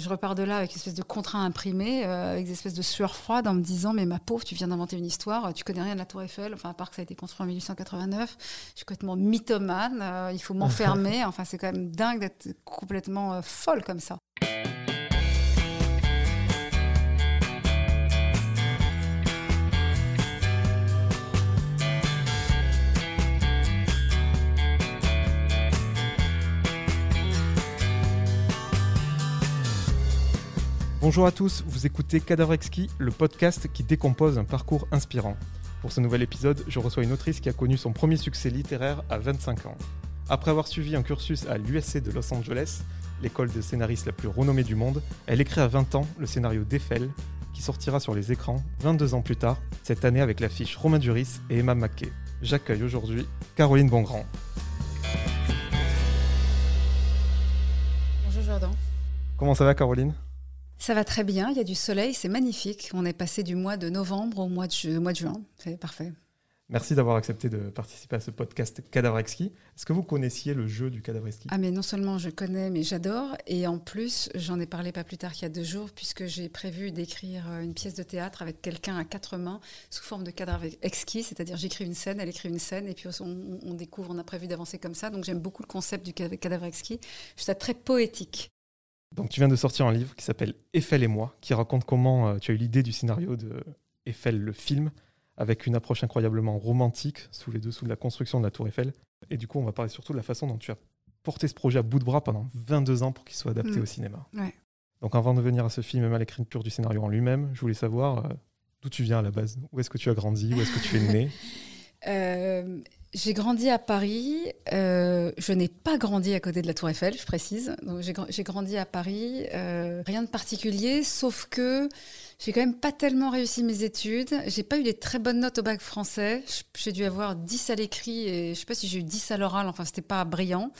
Je repars de là avec une espèce de contrat imprimé, euh, avec des espèces de sueur froide, en me disant Mais ma pauvre, tu viens d'inventer une histoire, tu connais rien de la Tour Eiffel, enfin, à part que ça a été construit en 1889. Je suis complètement mythomane, euh, il faut m'enfermer. enfin, c'est quand même dingue d'être complètement euh, folle comme ça. Bonjour à tous, vous écoutez Cadavre Exquis, le podcast qui décompose un parcours inspirant. Pour ce nouvel épisode, je reçois une autrice qui a connu son premier succès littéraire à 25 ans. Après avoir suivi un cursus à l'USC de Los Angeles, l'école de scénaristes la plus renommée du monde, elle écrit à 20 ans le scénario d'Eiffel, qui sortira sur les écrans 22 ans plus tard, cette année avec l'affiche Romain Duris et Emma Mackey. J'accueille aujourd'hui Caroline Bongrand. Bonjour Jordan. Comment ça va Caroline? Ça va très bien, il y a du soleil, c'est magnifique. On est passé du mois de novembre au mois de, mois de juin, c'est parfait. Merci d'avoir accepté de participer à ce podcast Cadavre Exquis. Est-ce que vous connaissiez le jeu du Cadavre Exquis? Ah mais non seulement je connais, mais j'adore. Et en plus, j'en ai parlé pas plus tard qu'il y a deux jours, puisque j'ai prévu d'écrire euh, une pièce de théâtre avec quelqu'un à quatre mains, sous forme de cadavre exquis. C'est-à-dire j'écris une scène, elle écrit une scène, et puis on, on découvre, on a prévu d'avancer comme ça. Donc j'aime beaucoup le concept du cadavre exquis. Je trouve ça très poétique. Donc tu viens de sortir un livre qui s'appelle Eiffel et moi, qui raconte comment euh, tu as eu l'idée du scénario de Eiffel le film, avec une approche incroyablement romantique sous les dessous de la construction de la tour Eiffel. Et du coup, on va parler surtout de la façon dont tu as porté ce projet à bout de bras pendant 22 ans pour qu'il soit adapté mm. au cinéma. Donc avant de venir à ce film et à l'écriture du scénario en lui-même, je voulais savoir euh, d'où tu viens à la base? Où est-ce que tu as grandi? Où est-ce que tu es né? Euh, j'ai grandi à Paris. Euh, je n'ai pas grandi à côté de la Tour Eiffel, je précise. J'ai grandi à Paris. Euh, rien de particulier, sauf que j'ai quand même pas tellement réussi mes études. J'ai pas eu des très bonnes notes au bac français. J'ai dû avoir 10 à l'écrit et je sais pas si j'ai eu 10 à l'oral. Enfin, c'était pas brillant.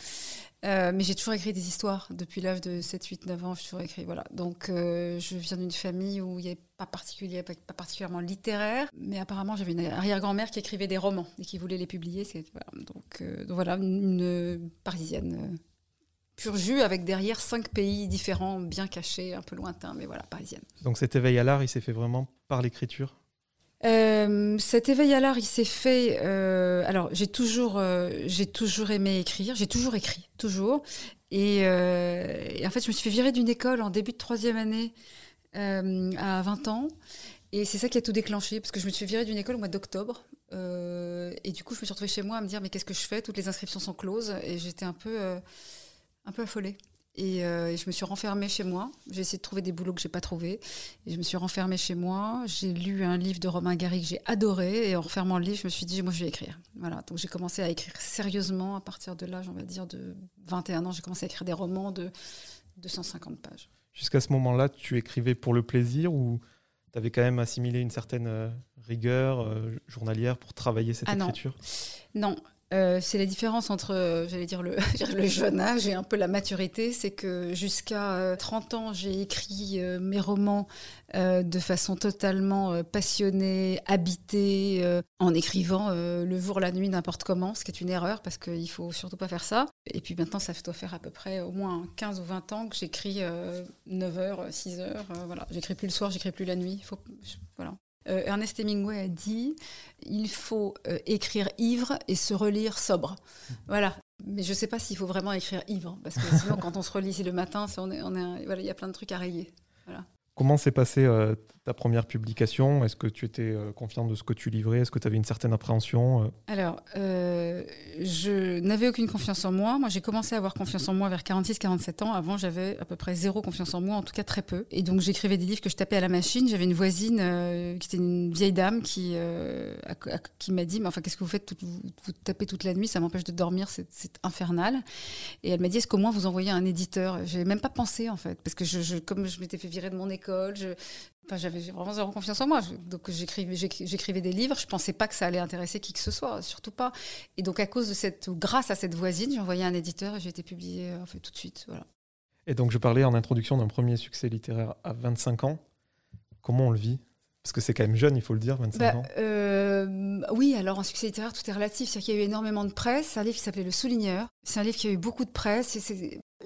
Euh, mais j'ai toujours écrit des histoires. Depuis l'âge de 7, 8, 9 ans, j'ai toujours écrit. Voilà. Donc, euh, je viens d'une famille où il n'y avait pas, particulièrement littéraire, mais apparemment, j'avais une arrière-grand-mère qui écrivait des romans et qui voulait les publier. Donc, euh, donc, voilà, une, parisienne pur jus avec derrière cinq pays différents, bien cachés, un peu lointains, mais voilà, parisienne. Donc, cet éveil à l'art, il s'est fait vraiment par l'écriture? Euh, cet éveil à l'art, il s'est fait. Euh, alors, j'ai toujours, euh, j'ai toujours aimé écrire. J'ai toujours écrit, toujours. Et, en fait, je me suis fait virer d'une école en début de troisième année à 20 ans. Et c'est ça qui a tout déclenché, parce que je me suis virer d'une école au mois d'octobre. et du coup, je me suis retrouvée chez moi à me dire mais qu'est-ce que je fais? Toutes les inscriptions sont closes. Et j'étais un peu, un peu affolée. Euh, et, je me suis renfermée chez moi. J'ai essayé de trouver des boulots que j'ai pas trouvés. Et je me suis renfermée chez moi. J'ai lu un livre de Romain Gary que j'ai adoré. Et en refermant le livre, je me suis dit, moi, je vais écrire. Voilà. Donc j'ai commencé à écrire sérieusement à partir de l'âge, on va dire, de 21 ans. J'ai commencé à écrire des romans de 250 pages. Jusqu'à ce moment-là, tu écrivais pour le plaisir ou tu avais quand même assimilé une certaine euh, rigueur euh, journalière pour travailler cette ah écriture? Non, euh, c'est la différence entre, euh, j'allais dire, le, jeune âge et un peu la maturité. C'est que jusqu'à 30 euh, ans, j'ai écrit mes romans de façon totalement passionnée, habitée, en écrivant le jour, la nuit, n'importe comment, ce qui est une erreur parce qu'il ne faut surtout pas faire ça. Et puis maintenant, ça doit faire à peu près au moins 15 ou 20 ans que j'écris 9 heures, 6 heures. voilà. J'écris plus le soir, j'écris plus la nuit. Voilà. Euh, Ernest Hemingway a dit il faut euh, écrire ivre et se relire sobre. Voilà. Mais je ne sais pas s'il faut vraiment écrire ivre, parce que sinon, quand on se relit le matin, on est, on est, voilà, il y a plein de trucs à rayer. Voilà. Comment s'est passée euh, ta première publication Est-ce que tu étais euh, confiante de ce que tu livrais? Est-ce que tu avais une certaine appréhension euh? Alors, je n'avais aucune confiance en moi. Moi, j'ai commencé à avoir confiance en moi vers 46-47 ans. Avant, j'avais à peu près zéro confiance en moi, en tout cas très peu. Et donc, j'écrivais des livres que je tapais à la machine. J'avais une voisine qui était une vieille dame qui, qui m'a dit Mais enfin, qu'est-ce que vous faites vous, tapez toute la nuit, ça m'empêche de dormir, c'est infernal. Et elle m'a dit Est-ce qu'au moins vous envoyez un éditeur? Je même pas pensé, en fait, parce que je, comme je m'étais fait virer de mon école, j'avais vraiment zéro confiance en moi. Donc j'écrivais, j'écrivais des livres. Je pensais pas que ça allait intéresser qui que ce soit, surtout pas. Et donc à cause de cette, grâce à cette voisine, j'ai envoyé un éditeur et j'ai été publié en fait tout de suite. Voilà. Et donc je parlais en introduction d'un premier succès littéraire à 25 ans. Comment on le vit? Parce que c'est quand même jeune, il faut le dire, 25 bah, ans. Euh, oui, alors en succès littéraire, tout est relatif. C'est-à-dire qu'il y a eu énormément de presse. C'est un livre qui s'appelait Le Souligneur. C'est un livre qui a eu beaucoup de presse.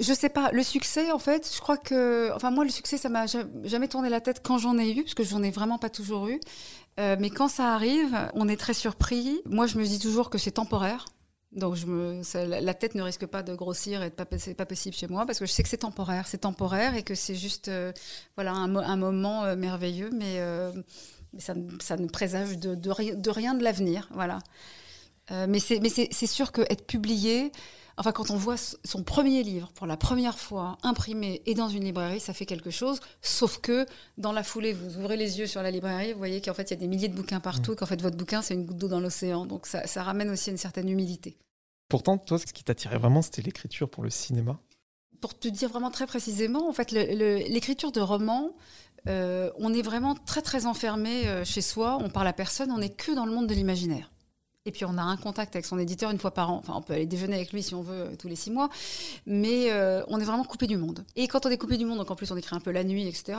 Je sais pas. Le succès, en fait, je crois que. Enfin, moi, le succès, ça m'a jamais tourné la tête quand j'en ai eu, parce que j'en ai vraiment pas toujours eu. Euh, mais quand ça arrive, on est très surpris. Moi, je me dis toujours que c'est temporaire. Donc la tête ne risque pas de grossir et pas, c'est pas possible chez moi parce que je sais que c'est temporaire, c'est temporaire et que c'est juste euh, voilà un, moment euh, merveilleux, mais, ça, ne présage de, de, de rien de l'avenir, voilà. mais c'est sûr que être publié, Enfin, quand on voit son premier livre pour la première fois imprimé et dans une librairie, ça fait quelque chose. Sauf que dans la foulée, vous ouvrez les yeux sur la librairie, vous voyez qu'en fait, il y a des milliers de bouquins partout, mmh. qu'en fait, votre bouquin, c'est une goutte d'eau dans l'océan. Donc, ça, ramène aussi une certaine humilité. Pourtant, toi, ce qui t'attirait vraiment, c'était l'écriture pour le cinéma? Pour te dire vraiment très précisément, en fait, l'écriture de romans, euh, on est vraiment très très enfermé euh, chez soi, on parle à personne, on n'est que dans le monde de l'imaginaire. Et puis on a un contact avec son éditeur une fois par an. Enfin, on peut aller déjeuner avec lui si on veut euh, tous les six mois, mais euh, on est vraiment coupé du monde. Et quand on est coupé du monde, donc en plus on écrit un peu la nuit, etc.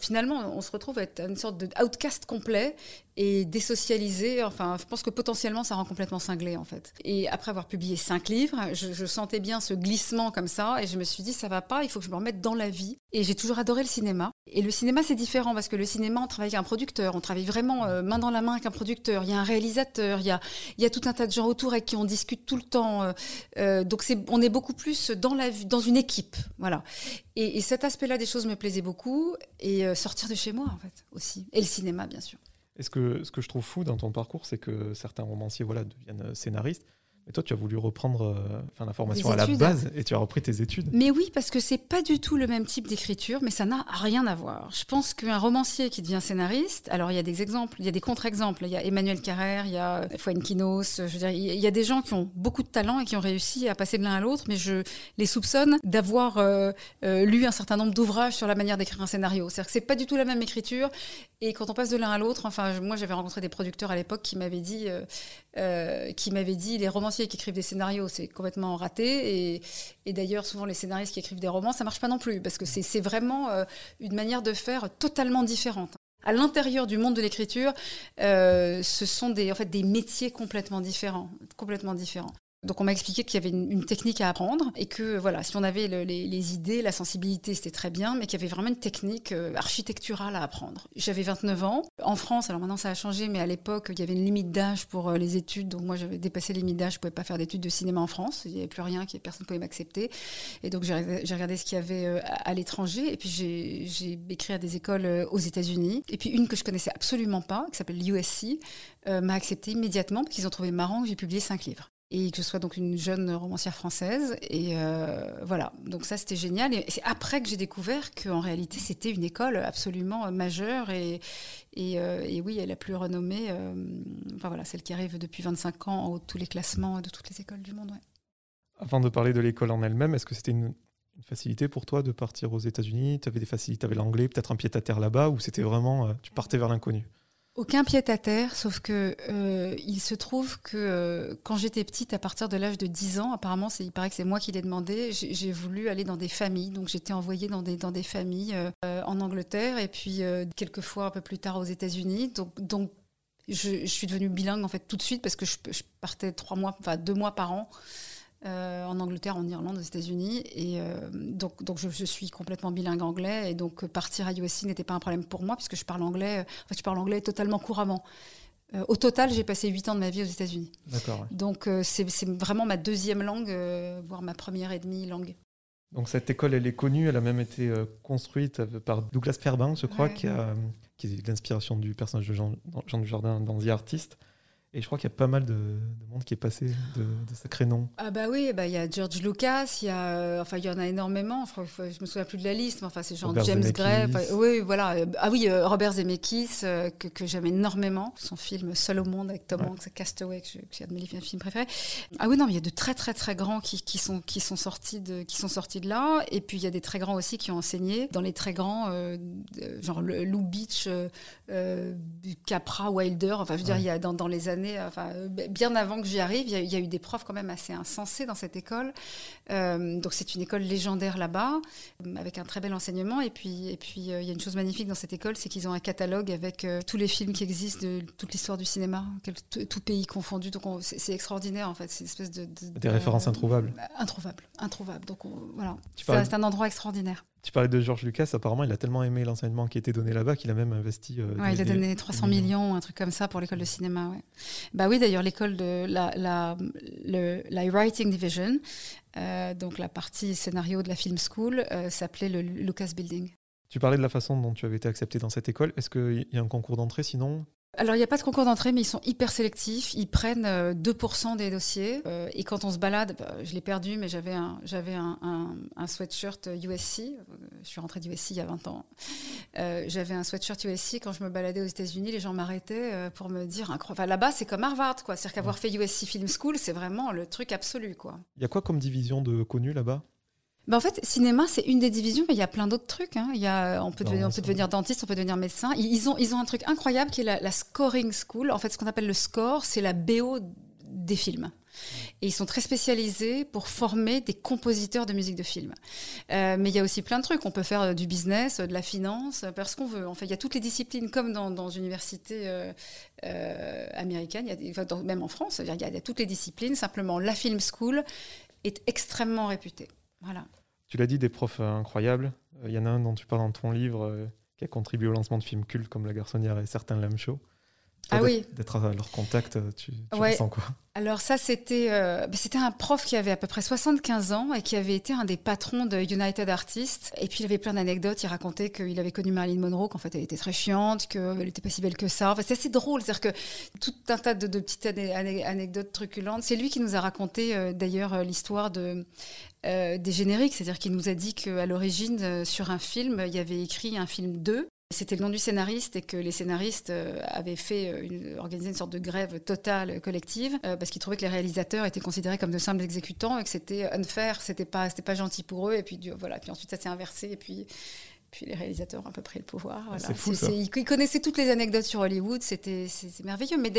finalement, on se retrouve à être une sorte de outcast complet et désocialisé. Enfin, je pense que potentiellement ça rend complètement cinglé en fait. Et après avoir publié cinq livres, je, je sentais bien ce glissement comme ça, et je me suis dit ça va pas, il faut que je me remette dans la vie. Et j'ai toujours adoré le cinéma. Et le cinéma, c'est différent parce que le cinéma, on travaille avec un producteur, on travaille vraiment euh, main dans la main avec un producteur. Il y a un réalisateur, il y a, il y a tout un tas de gens autour avec qui on discute tout le temps. Euh, euh, donc c'est, on est beaucoup plus dans la dans une équipe, voilà. Et, cet aspect-là des choses me plaisait beaucoup et sortir de chez moi en fait aussi. Et le cinéma, bien sûr. Et ce que ce que je trouve fou dans ton parcours, c'est que certains romanciers, voilà, deviennent scénaristes mais toi, tu as voulu reprendre euh, la formation à la base et tu as repris tes études. Mais oui, parce que c'est pas du tout le même type d'écriture, mais ça n'a rien à voir. Je pense qu'un romancier qui devient scénariste, alors il y a des exemples, il y a des contre-exemples. Il y a Emmanuel Carrère, il y a Fuenquinos, je veux dire, il y a des gens qui ont beaucoup de talent et qui ont réussi à passer de l'un à l'autre, mais je les soupçonne d'avoir euh, euh, lu un certain nombre d'ouvrages sur la manière d'écrire un scénario. C'est-à-dire que c'est pas du tout la même écriture. Et quand on passe de l'un à l'autre, enfin, moi j'avais rencontré des producteurs à l'époque qui m'avaient dit, qui m'avaient dit, les romanciers qui écrivent des scénarios, c'est complètement raté. Et, d'ailleurs, souvent, les scénaristes qui écrivent des romans, ça marche pas non plus, parce que c'est vraiment euh, une manière de faire totalement différente. À l'intérieur du monde de l'écriture, euh, ce sont des, en fait, des métiers complètement différents, complètement différents. Donc on m'a expliqué qu'il y avait une, technique à apprendre et que voilà, si on avait les, idées, la sensibilité, c'était très bien, mais qu'il y avait vraiment une technique euh, architecturale à apprendre. J'avais 29 ans. En France, alors maintenant ça a changé, mais à l'époque, il y avait une limite d'âge pour euh, les études. Donc moi, j'avais dépassé la limite d'âge, je pouvais pas faire d'études de cinéma en France. Il n'y avait plus rien, personne ne pouvait m'accepter. Et donc j'ai regardé ce qu'il y avait euh, à, l'étranger. Et puis j'ai écrit à des écoles aux États-Unis. Et puis une que je connaissais absolument pas, qui s'appelle l'USC, m'a accepté immédiatement parce qu'ils ont trouvé marrant que j'ai publié cinq livres et que je sois donc une jeune romancière française. Et euh, voilà, donc ça c'était génial. Et c'est après que j'ai découvert qu'en réalité c'était une école absolument majeure et, et, euh, oui, elle la plus renommée. Euh, enfin voilà, celle qui arrive depuis 25 ans en haut de tous les classements de toutes les écoles du monde. Avant de parler de l'école en elle-même, est-ce que c'était une, une, facilité pour toi de partir aux États-Unis? Tu avais des facilités avec l'anglais, peut-être un pied à terre là-bas, ou c'était vraiment, tu partais vers l'inconnu? Aucun pied à terre, sauf que euh, il se trouve que euh, quand j'étais petite, à partir de l'âge de 10 ans, apparemment, il paraît que c'est moi qui l'ai demandé, j'ai voulu aller dans des familles. Donc j'étais envoyée dans des, dans des familles euh, en Angleterre et puis quelques fois un peu plus tard aux États-Unis. Donc, je, suis devenue bilingue en fait tout de suite parce que je, je partais trois mois, enfin deux mois par an. Euh, en Angleterre, en Irlande, aux États-Unis. Et euh, donc, donc je, suis complètement bilingue anglais. Et donc, partir à USC n'était pas un problème pour moi, puisque je parle anglais. En fait, je parle anglais totalement couramment. Euh, au total, j'ai passé 8 ans de ma vie aux États-Unis. D'accord. Donc, c'est vraiment ma deuxième langue, voire ma première et demie langue. Donc, cette école, elle est connue. Elle a même été construite par Douglas Fairbanks, je crois, qui, a, qui est l'inspiration du personnage de Jean, Jean Dujardin dans The Artist. Et je crois qu'il y a pas mal de, monde qui est passé de, de sacrés noms. Ah bah oui, bah il y a George Lucas, il y a, euh, enfin il y en a énormément. Je, je me souviens plus de la liste, mais enfin c'est genre James Gray. Oui, voilà. Ah oui, euh, Robert Zemeckis que, que j'aime énormément. Son film Seul au monde avec Tom Hanks, Castaway, que j'ai de mes films préférés. Ah oui, non, mais il y a de très très très grands qui, qui, sont qui sont sortis de qui sont sortis de là. Et puis il y a des très grands aussi qui ont enseigné. Dans les très grands, euh, genre Lou Beach, Capra, Wilder. Enfin, je veux dire, il y a dans, dans les années années, enfin, bien avant que j'y arrive, il y, a eu des profs quand même assez insensés dans cette école. donc c'est une école légendaire là-bas, avec un très bel enseignement. Et puis, et puis il y a une chose magnifique dans cette école, c'est qu'ils ont un catalogue avec tous les films qui existent de toute l'histoire du cinéma, tout, pays confondu. Donc c'est extraordinaire en fait. C'est une espèce de, des références introuvables. Introuvables, introuvables. Donc voilà, c'est un endroit extraordinaire. Tu parlais de George Lucas, apparemment, il a tellement aimé l'enseignement qui était donné là-bas qu'il a même investi. Euh, il a donné 300 millions, un truc comme ça, pour l'école de cinéma. Bah oui, d'ailleurs, l'école de la, la, le, la Writing Division, euh, donc la partie scénario de la Film School, euh, s'appelait le Lucas Building. Tu parlais de la façon dont tu avais été accepté dans cette école. Est-ce qu'il y a un concours d'entrée sinon? Alors, il n'y a pas de concours d'entrée, mais ils sont hyper sélectifs. Ils prennent 2% euh, des dossiers. Euh, et quand on se balade, bah, je l'ai perdu, mais j'avais un, j'avais un, un, sweatshirt USC. Euh, je suis rentrée d'USC il y a 20 ans. j'avais un sweatshirt USC. Quand je me baladais aux États-Unis, les gens m'arrêtaient pour me dire enfin, là-bas, c'est comme Harvard, quoi. C'est-à-dire qu'avoir fait USC Film School, c'est vraiment le truc absolu, quoi. Il y a quoi comme division de connus là-bas? Ben en fait, cinéma, c'est une des divisions, mais il y a plein d'autres trucs. Hein. Il y a, on peut, devenir, on peut devenir dentiste, on peut devenir médecin. Ils ont, ils ont un truc incroyable qui est la, scoring school. En fait, ce qu'on appelle le score, c'est la BO des films. Et ils sont très spécialisés pour former des compositeurs de musique de film. Euh, mais il y a aussi plein de trucs. On peut faire euh, du business, euh, de la finance, faire ce qu'on veut. En fait, il y a toutes les disciplines, comme dans, dans une université américaine, il y a, même en France, il y, a, il y a toutes les disciplines. Simplement, la film school est extrêmement réputée. Voilà. Tu l'as dit, des profs euh, incroyables. Il euh, y en a un dont tu parles dans ton livre euh, qui a contribué au lancement de films cultes comme La Garçonnière et certains Lame Show ah oui. D'être à leur contact, tu, tu sens quoi Alors ça, c'était euh, bah, c'était un prof qui avait à peu près 75 ans et qui avait été un des patrons de United Artists. Et puis il avait plein d'anecdotes. Il racontait qu'il avait connu Marilyn Monroe, qu'en fait elle était très chiante, qu'elle n'était pas si belle que ça. Enfin, c'est assez drôle, c'est-à-dire que tout un tas de, petites anecdotes truculentes. C'est lui qui nous a raconté euh, d'ailleurs l'histoire de des génériques, c'est-à-dire qu'il nous a dit qu'à l'origine, sur un film, il y avait écrit un film 2 c'était le nom du scénariste et que les scénaristes euh, avaient fait euh, une, organisé une sorte de grève totale collective euh, parce qu'ils trouvaient que les réalisateurs étaient considérés comme de simples exécutants et que c'était unfair, c'était pas, c'était pas gentil pour eux. Et puis voilà, puis ensuite ça s'est inversé. Et puis puis les réalisateurs ont à peu près le pouvoir. Voilà. C'est fou, ça. Ils, connaissaient toutes les anecdotes sur Hollywood, c'était c'est merveilleux. Mais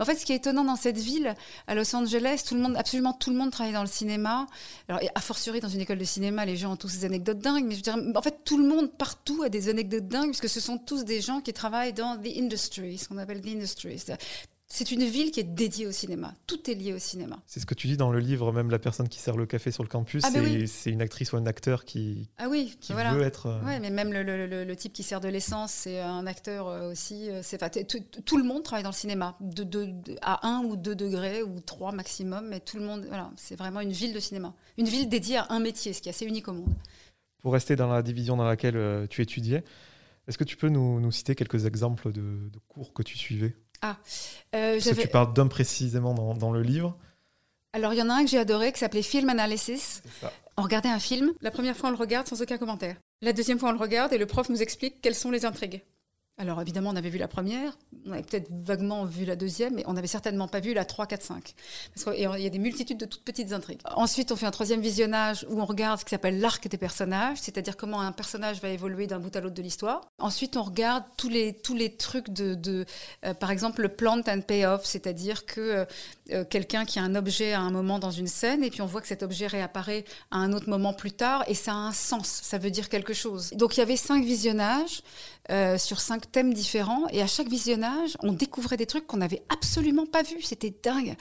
en fait, ce qui est étonnant dans cette ville, à Los Angeles, tout le monde, absolument tout le monde travaille dans le cinéma. Alors, a fortiori dans une école de cinéma, les gens ont tous ces anecdotes dingues. Mais je veux dire, en fait, tout le monde partout a des anecdotes dingues, puisque ce sont tous des gens qui travaillent dans the industry, ce qu'on appelle the industry. C'est une ville qui est dédiée au cinéma. Tout est lié au cinéma. C'est ce que tu dis dans le livre, même la personne qui sert le café sur le campus, ah, c'est une actrice ou un acteur qui, ah oui, qui veut être. Euh, oui, mais même le, le, type qui sert de l'essence, c'est un acteur euh, aussi. Euh, c'est tout le monde travaille dans le cinéma, de, de, à un ou deux degrés ou trois maximum, mais tout le monde. Voilà, c'est vraiment une ville de cinéma, une ville dédiée à un métier, ce qui est assez unique au monde. Pour rester dans la division dans laquelle tu étudiais, est-ce que tu peux nous, nous citer quelques exemples de cours que tu suivais? Ah, euh, Parce que tu parles d'un précisément dans, dans, le livre. Alors, il y en a un que j'ai adoré qui s'appelait Film Analysis. On regardait un film. La première fois, on le regarde sans aucun commentaire. La deuxième fois, on le regarde et le prof nous explique quelles sont les intrigues. Alors évidemment, on avait vu la première, on avait peut-être vaguement vu la deuxième, mais on n'avait certainement pas vu la 3, 4, 5. Parce qu'il y a des multitudes de toutes petites intrigues. Ensuite, on fait un troisième visionnage où on regarde ce qui s'appelle l'arc des personnages, c'est-à-dire comment un personnage va évoluer d'un bout à l'autre de l'histoire. Ensuite, on regarde tous les, tous les trucs de, euh, par exemple, le plant and payoff, c'est-à-dire que euh, euh, quelqu'un qui a un objet à un moment dans une scène, et puis on voit que cet objet réapparaît à un autre moment plus tard, et ça a un sens, ça veut dire quelque chose. Donc il y avait cinq visionnages sur cinq thèmes différents, et à chaque visionnage, on découvrait des trucs qu'on n'avait absolument pas vus. C'était dingue.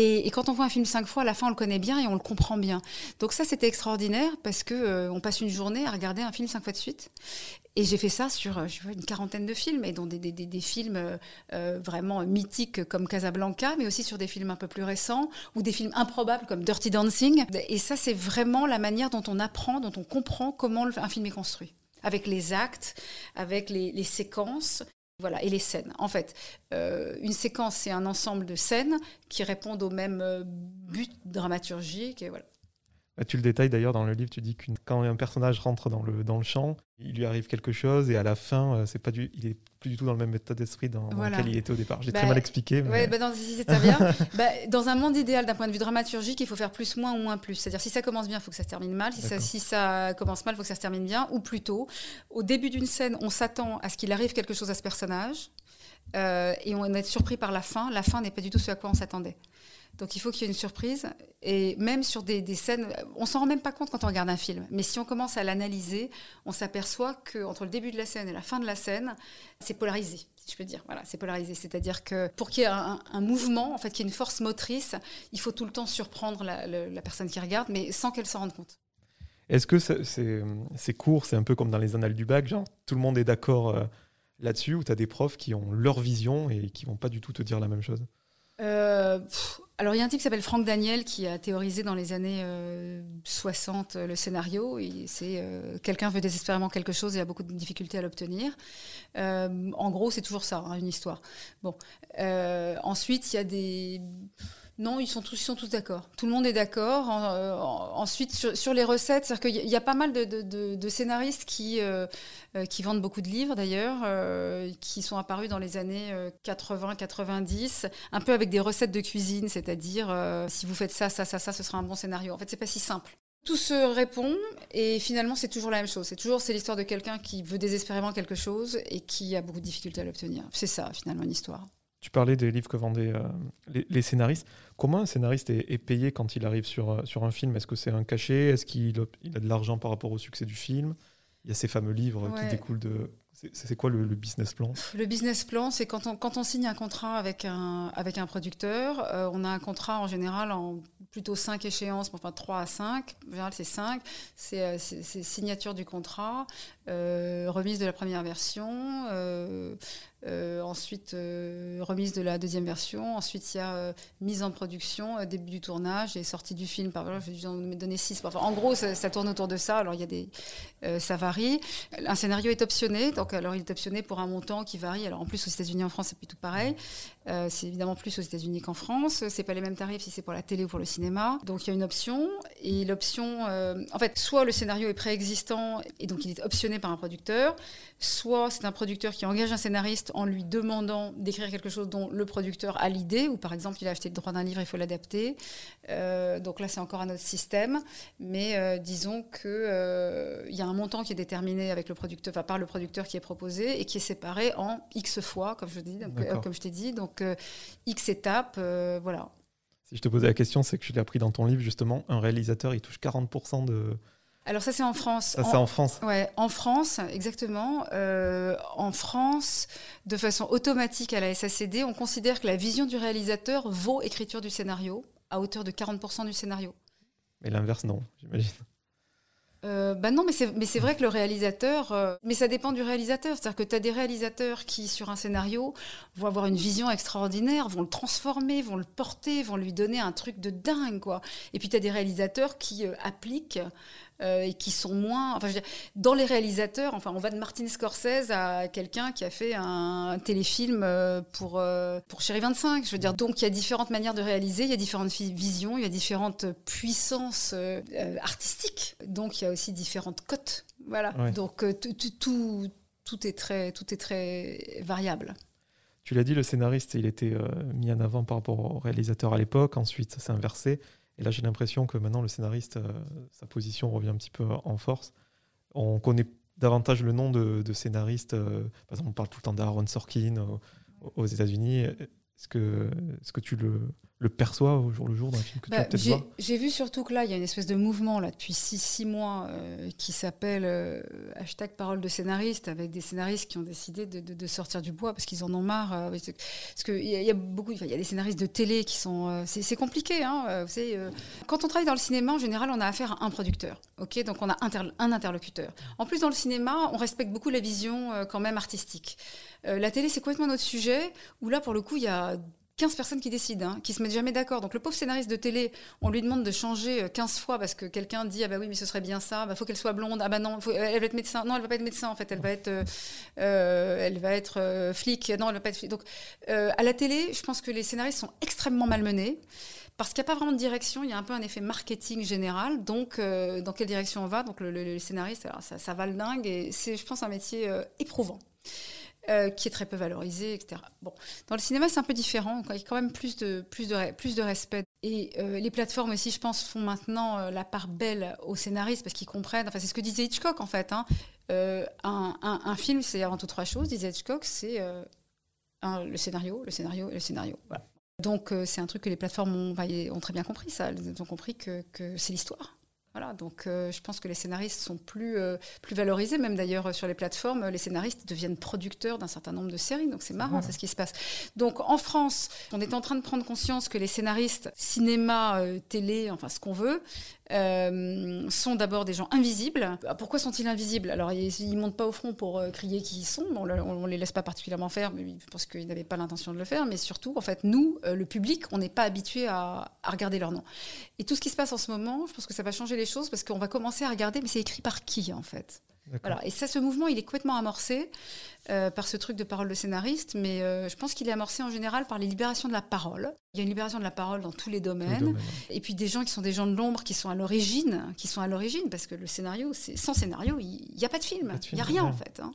Et, quand on voit un film cinq fois, à la fin, on le connaît bien et on le comprend bien. Donc ça, c'était extraordinaire parce que euh, on passe une journée à regarder un film cinq fois de suite. Et j'ai fait ça sur vois, une quarantaine de films, et dont des, films euh, euh, vraiment mythiques comme Casablanca, mais aussi sur des films un peu plus récents, ou des films improbables comme Dirty Dancing. Et ça, c'est vraiment la manière dont on apprend, dont on comprend comment un film est construit avec les actes, avec les, séquences. Voilà, et les scènes. En fait, euh, une séquence, c'est un ensemble de scènes qui répondent au même euh, but dramaturgique. Voilà. Bah, tu le détailles d'ailleurs dans le livre, tu dis que quand un personnage rentre dans le, dans le champ, il lui arrive quelque chose et à la fin, euh, c'est pas du, il est plus du tout dans le même état d'esprit dans, lequel il était au départ. J'ai très bah, mal expliqué. Mais... Bah, dans, si bien. dans un monde idéal, d'un point de vue dramaturgique, il faut faire plus, moins ou moins plus. C'est-à-dire si ça commence bien, il faut que ça se termine mal. Si ça, si ça, commence mal, il faut que ça se termine bien. Ou plutôt, au début d'une scène, on s'attend à ce qu'il arrive quelque chose à ce personnage. et on est surpris par la fin. La fin n'est pas du tout ce à quoi on s'attendait. Donc il faut qu'il y ait une surprise. Et même sur des, scènes, on s'en rend même pas compte quand on regarde un film. Mais si on commence à l'analyser, on s'aperçoit qu'entre le début de la scène et la fin de la scène, c'est polarisé. Si je peux dire, voilà, c'est polarisé. C'est-à-dire que pour qu'il y ait un, mouvement, en fait, qu'il y ait une force motrice, il faut tout le temps surprendre la, personne qui regarde, mais sans qu'elle s'en rende compte. Est-ce que c'est court, c'est un peu comme dans les annales du bac, genre tout le monde est d'accord euh, là-dessus, ou tu as des profs qui ont leur vision et qui vont pas du tout te dire la même chose? Euh, alors, il y a un type qui s'appelle Franck Daniel qui a théorisé dans les années 60 euh, le scénario. C'est euh, quelqu'un veut désespérément quelque chose et a beaucoup de difficultés à l'obtenir. en gros, c'est toujours ça, hein, une histoire. Bon. ensuite, il y a des non, ils sont tous, d'accord. Tout le monde est d'accord. Euh, ensuite, sur, les recettes, c'est-à-dire qu'il y, a pas mal de, scénaristes qui, euh, euh, qui vendent beaucoup de livres d'ailleurs, qui sont apparus dans les années 80-90, un peu avec des recettes de cuisine, c'est-à-dire si vous faites ça, ça, ça, ça, ce sera un bon scénario. En fait, c'est pas si simple. Tout se répond et finalement c'est toujours la même chose. C'est toujours c'est l'histoire de quelqu'un qui veut désespérément quelque chose et qui a beaucoup de difficultés à l'obtenir. C'est ça finalement une histoire. Tu parlais des livres que vendaient euh, les, scénaristes. Comment un scénariste est, payé quand il arrive sur, euh, sur un film? Est-ce que c'est un cachet? Est-ce qu'il a de l'argent par rapport au succès du film? Il y a ces fameux livres qui découlent de, c'est quoi le, business plan? Le business plan, c'est quand on, quand on signe un contrat avec un, avec un producteur, euh, on a un contrat en général en plutôt 5 échéances, enfin 3 à 5, en général c'est 5, euh, c'est signature du contrat, euh, remise de la première version, ensuite remise de la deuxième version, ensuite il y a mise en production, début du tournage et sortie du film. Par exemple, je vais vous donner 6. Enfin, en gros, ça, ça, tourne autour de ça, alors il y a des, ça varie. Un scénario est optionné, donc alors il est optionné pour un montant qui varie. Alors en plus aux États-Unis, en France, c'est plutôt pareil. Euh, c'est évidemment plus aux États-Unis qu'en France. C'est pas les mêmes tarifs si c'est pour la télé ou pour le cinéma. Donc il y a une option et l'option, euh, en fait, soit le scénario est préexistant et donc il est optionné par un producteur, soit c'est un producteur qui engage un scénariste en lui demandant d'écrire quelque chose dont le producteur a l'idée ou par exemple il a acheté le droit d'un livre, il faut l'adapter. Euh, donc là c'est encore un autre système, mais disons que il y a un montant qui est déterminé avec le producteur, enfin, par le producteur qui est proposé et qui est séparé en x fois, comme je dis, comme je t'ai dit. Donc euh, X étapes, euh, voilà. Si je te posais la question, c'est que je l'ai appris dans ton livre, justement, un réalisateur, il touche 40% de... Alors ça c'est en France. Ça c'est en France. Ouais, en France, exactement. Euh, en France, de façon automatique à la SACD, on considère que la vision du réalisateur vaut écriture du scénario à hauteur de 40% du scénario. Mais l'inverse non, j'imagine. Euh, bah non, mais c'est vrai que le réalisateur, euh, mais ça dépend du réalisateur. C'est-à-dire que tu as des réalisateurs qui, sur un scénario, vont avoir une vision extraordinaire, vont le transformer, vont le porter, vont lui donner un truc de dingue, quoi. Et puis tu as des réalisateurs qui euh, appliquent euh, et qui sont moins. Enfin, dans les réalisateurs, enfin, on va de Martin Scorsese à quelqu'un qui a fait un, téléfilm euh, pour, euh, pour Chéri 25. Je veux dire, donc il y a différentes manières de réaliser, il y a différentes visions, il y a différentes puissances artistiques. Donc il y a aussi différentes cotes. Voilà. Donc tout, tout, est très, tout est très variable. Tu l'as dit, le scénariste, il était mis en avant par rapport au réalisateur à l'époque. Ensuite, ça s'est inversé. Et là, j'ai l'impression que maintenant, le scénariste, euh, sa position revient un petit peu en force. On connaît davantage le nom de, scénaristes. Euh, par exemple, on parle tout le temps d'Aaron Sorkin aux, États-Unis. Est-ce que, est -ce que tu le, le perçois au jour le jour dans le film que tu as bah, peut-être J'ai vu surtout que là, il y a une espèce de mouvement là depuis six, six mois euh, qui s'appelle euh, hashtag parole de scénariste, avec des scénaristes qui ont décidé de, de, sortir du bois parce qu'ils en ont marre. Euh, parce qu'il y, y, a beaucoup, il y a des scénaristes de télé qui sont, c'est compliqué. Hein, vous savez, quand on travaille dans le cinéma, en général, on a affaire à un producteur. Ok, donc on a un interlocuteur. En plus, dans le cinéma, on respecte beaucoup la vision quand même artistique. la télé, c'est complètement notre sujet. Où là, pour le coup, il y a 15 personnes qui décident, hein, qui se mettent jamais d'accord. Donc le pauvre scénariste de télé, on lui demande de changer 15 euh, fois parce que quelqu'un dit ah bah oui mais ce serait bien ça, bah faut qu'elle soit blonde, ah bah non, elle va être médecin, non elle va pas être médecin en fait, elle va être, euh, euh, elle va être flic, non elle va pas être flic. Donc à la télé, je pense que les scénaristes sont extrêmement malmenés parce qu'il n'y a pas vraiment de direction, il y a un peu un effet marketing général. Donc, dans quelle direction on va? Donc, le, scénariste, alors, ça, ça va le dingue et c'est, je pense, un métier éprouvant. Euh, qui est très peu valorisé, etc. Bon, dans le cinéma, c'est un peu différent. Il y a quand même plus de, plus de, plus de respect. Et euh, les plateformes aussi, je pense, font maintenant euh, la part belle aux scénaristes parce qu'ils comprennent. Enfin, c'est ce que disait Hitchcock, en fait. Hein. Un, film, c'est avant tout trois choses, disait Hitchcock. C'est le scénario, le scénario et le scénario. Donc c'est un truc que les plateformes ont, très bien compris, ça. Elles ont compris que c'est l'histoire. Voilà, donc euh, je pense que les scénaristes sont plus, euh, plus valorisés, même d'ailleurs euh, sur les plateformes, les scénaristes deviennent producteurs d'un certain nombre de séries, donc c'est marrant, c'est ce qui se passe. Donc en France, on est en train de prendre conscience que les scénaristes, cinéma, télé, enfin ce qu'on veut, sont d'abord des gens invisibles. Ah, pourquoi sont-ils invisibles? Alors ils, ne montent pas au front pour crier qui ils sont, on, ne les laisse pas particulièrement faire, mais je qu'ils n'avaient pas l'intention de le faire, mais surtout, en fait, nous, le public, on n'est pas habitué à, à regarder leur nom. Et tout ce qui se passe en ce moment, je pense que ça va changer les choses parce qu'on va commencer à regarder, mais c'est écrit par qui en fait? Voilà. Et ça, ce mouvement, il est complètement amorcé euh, par ce truc de parole de scénariste, mais euh, je pense qu'il est amorcé en général par les libérations de la parole. Il y a une libération de la parole dans tous les domaines. Et puis des gens qui sont des gens de l'ombre, qui sont à l'origine, qui sont à l'origine, parce que le scénario, c'est sans scénario, il n'y a pas de film, il n'y a rien en fait. Hein.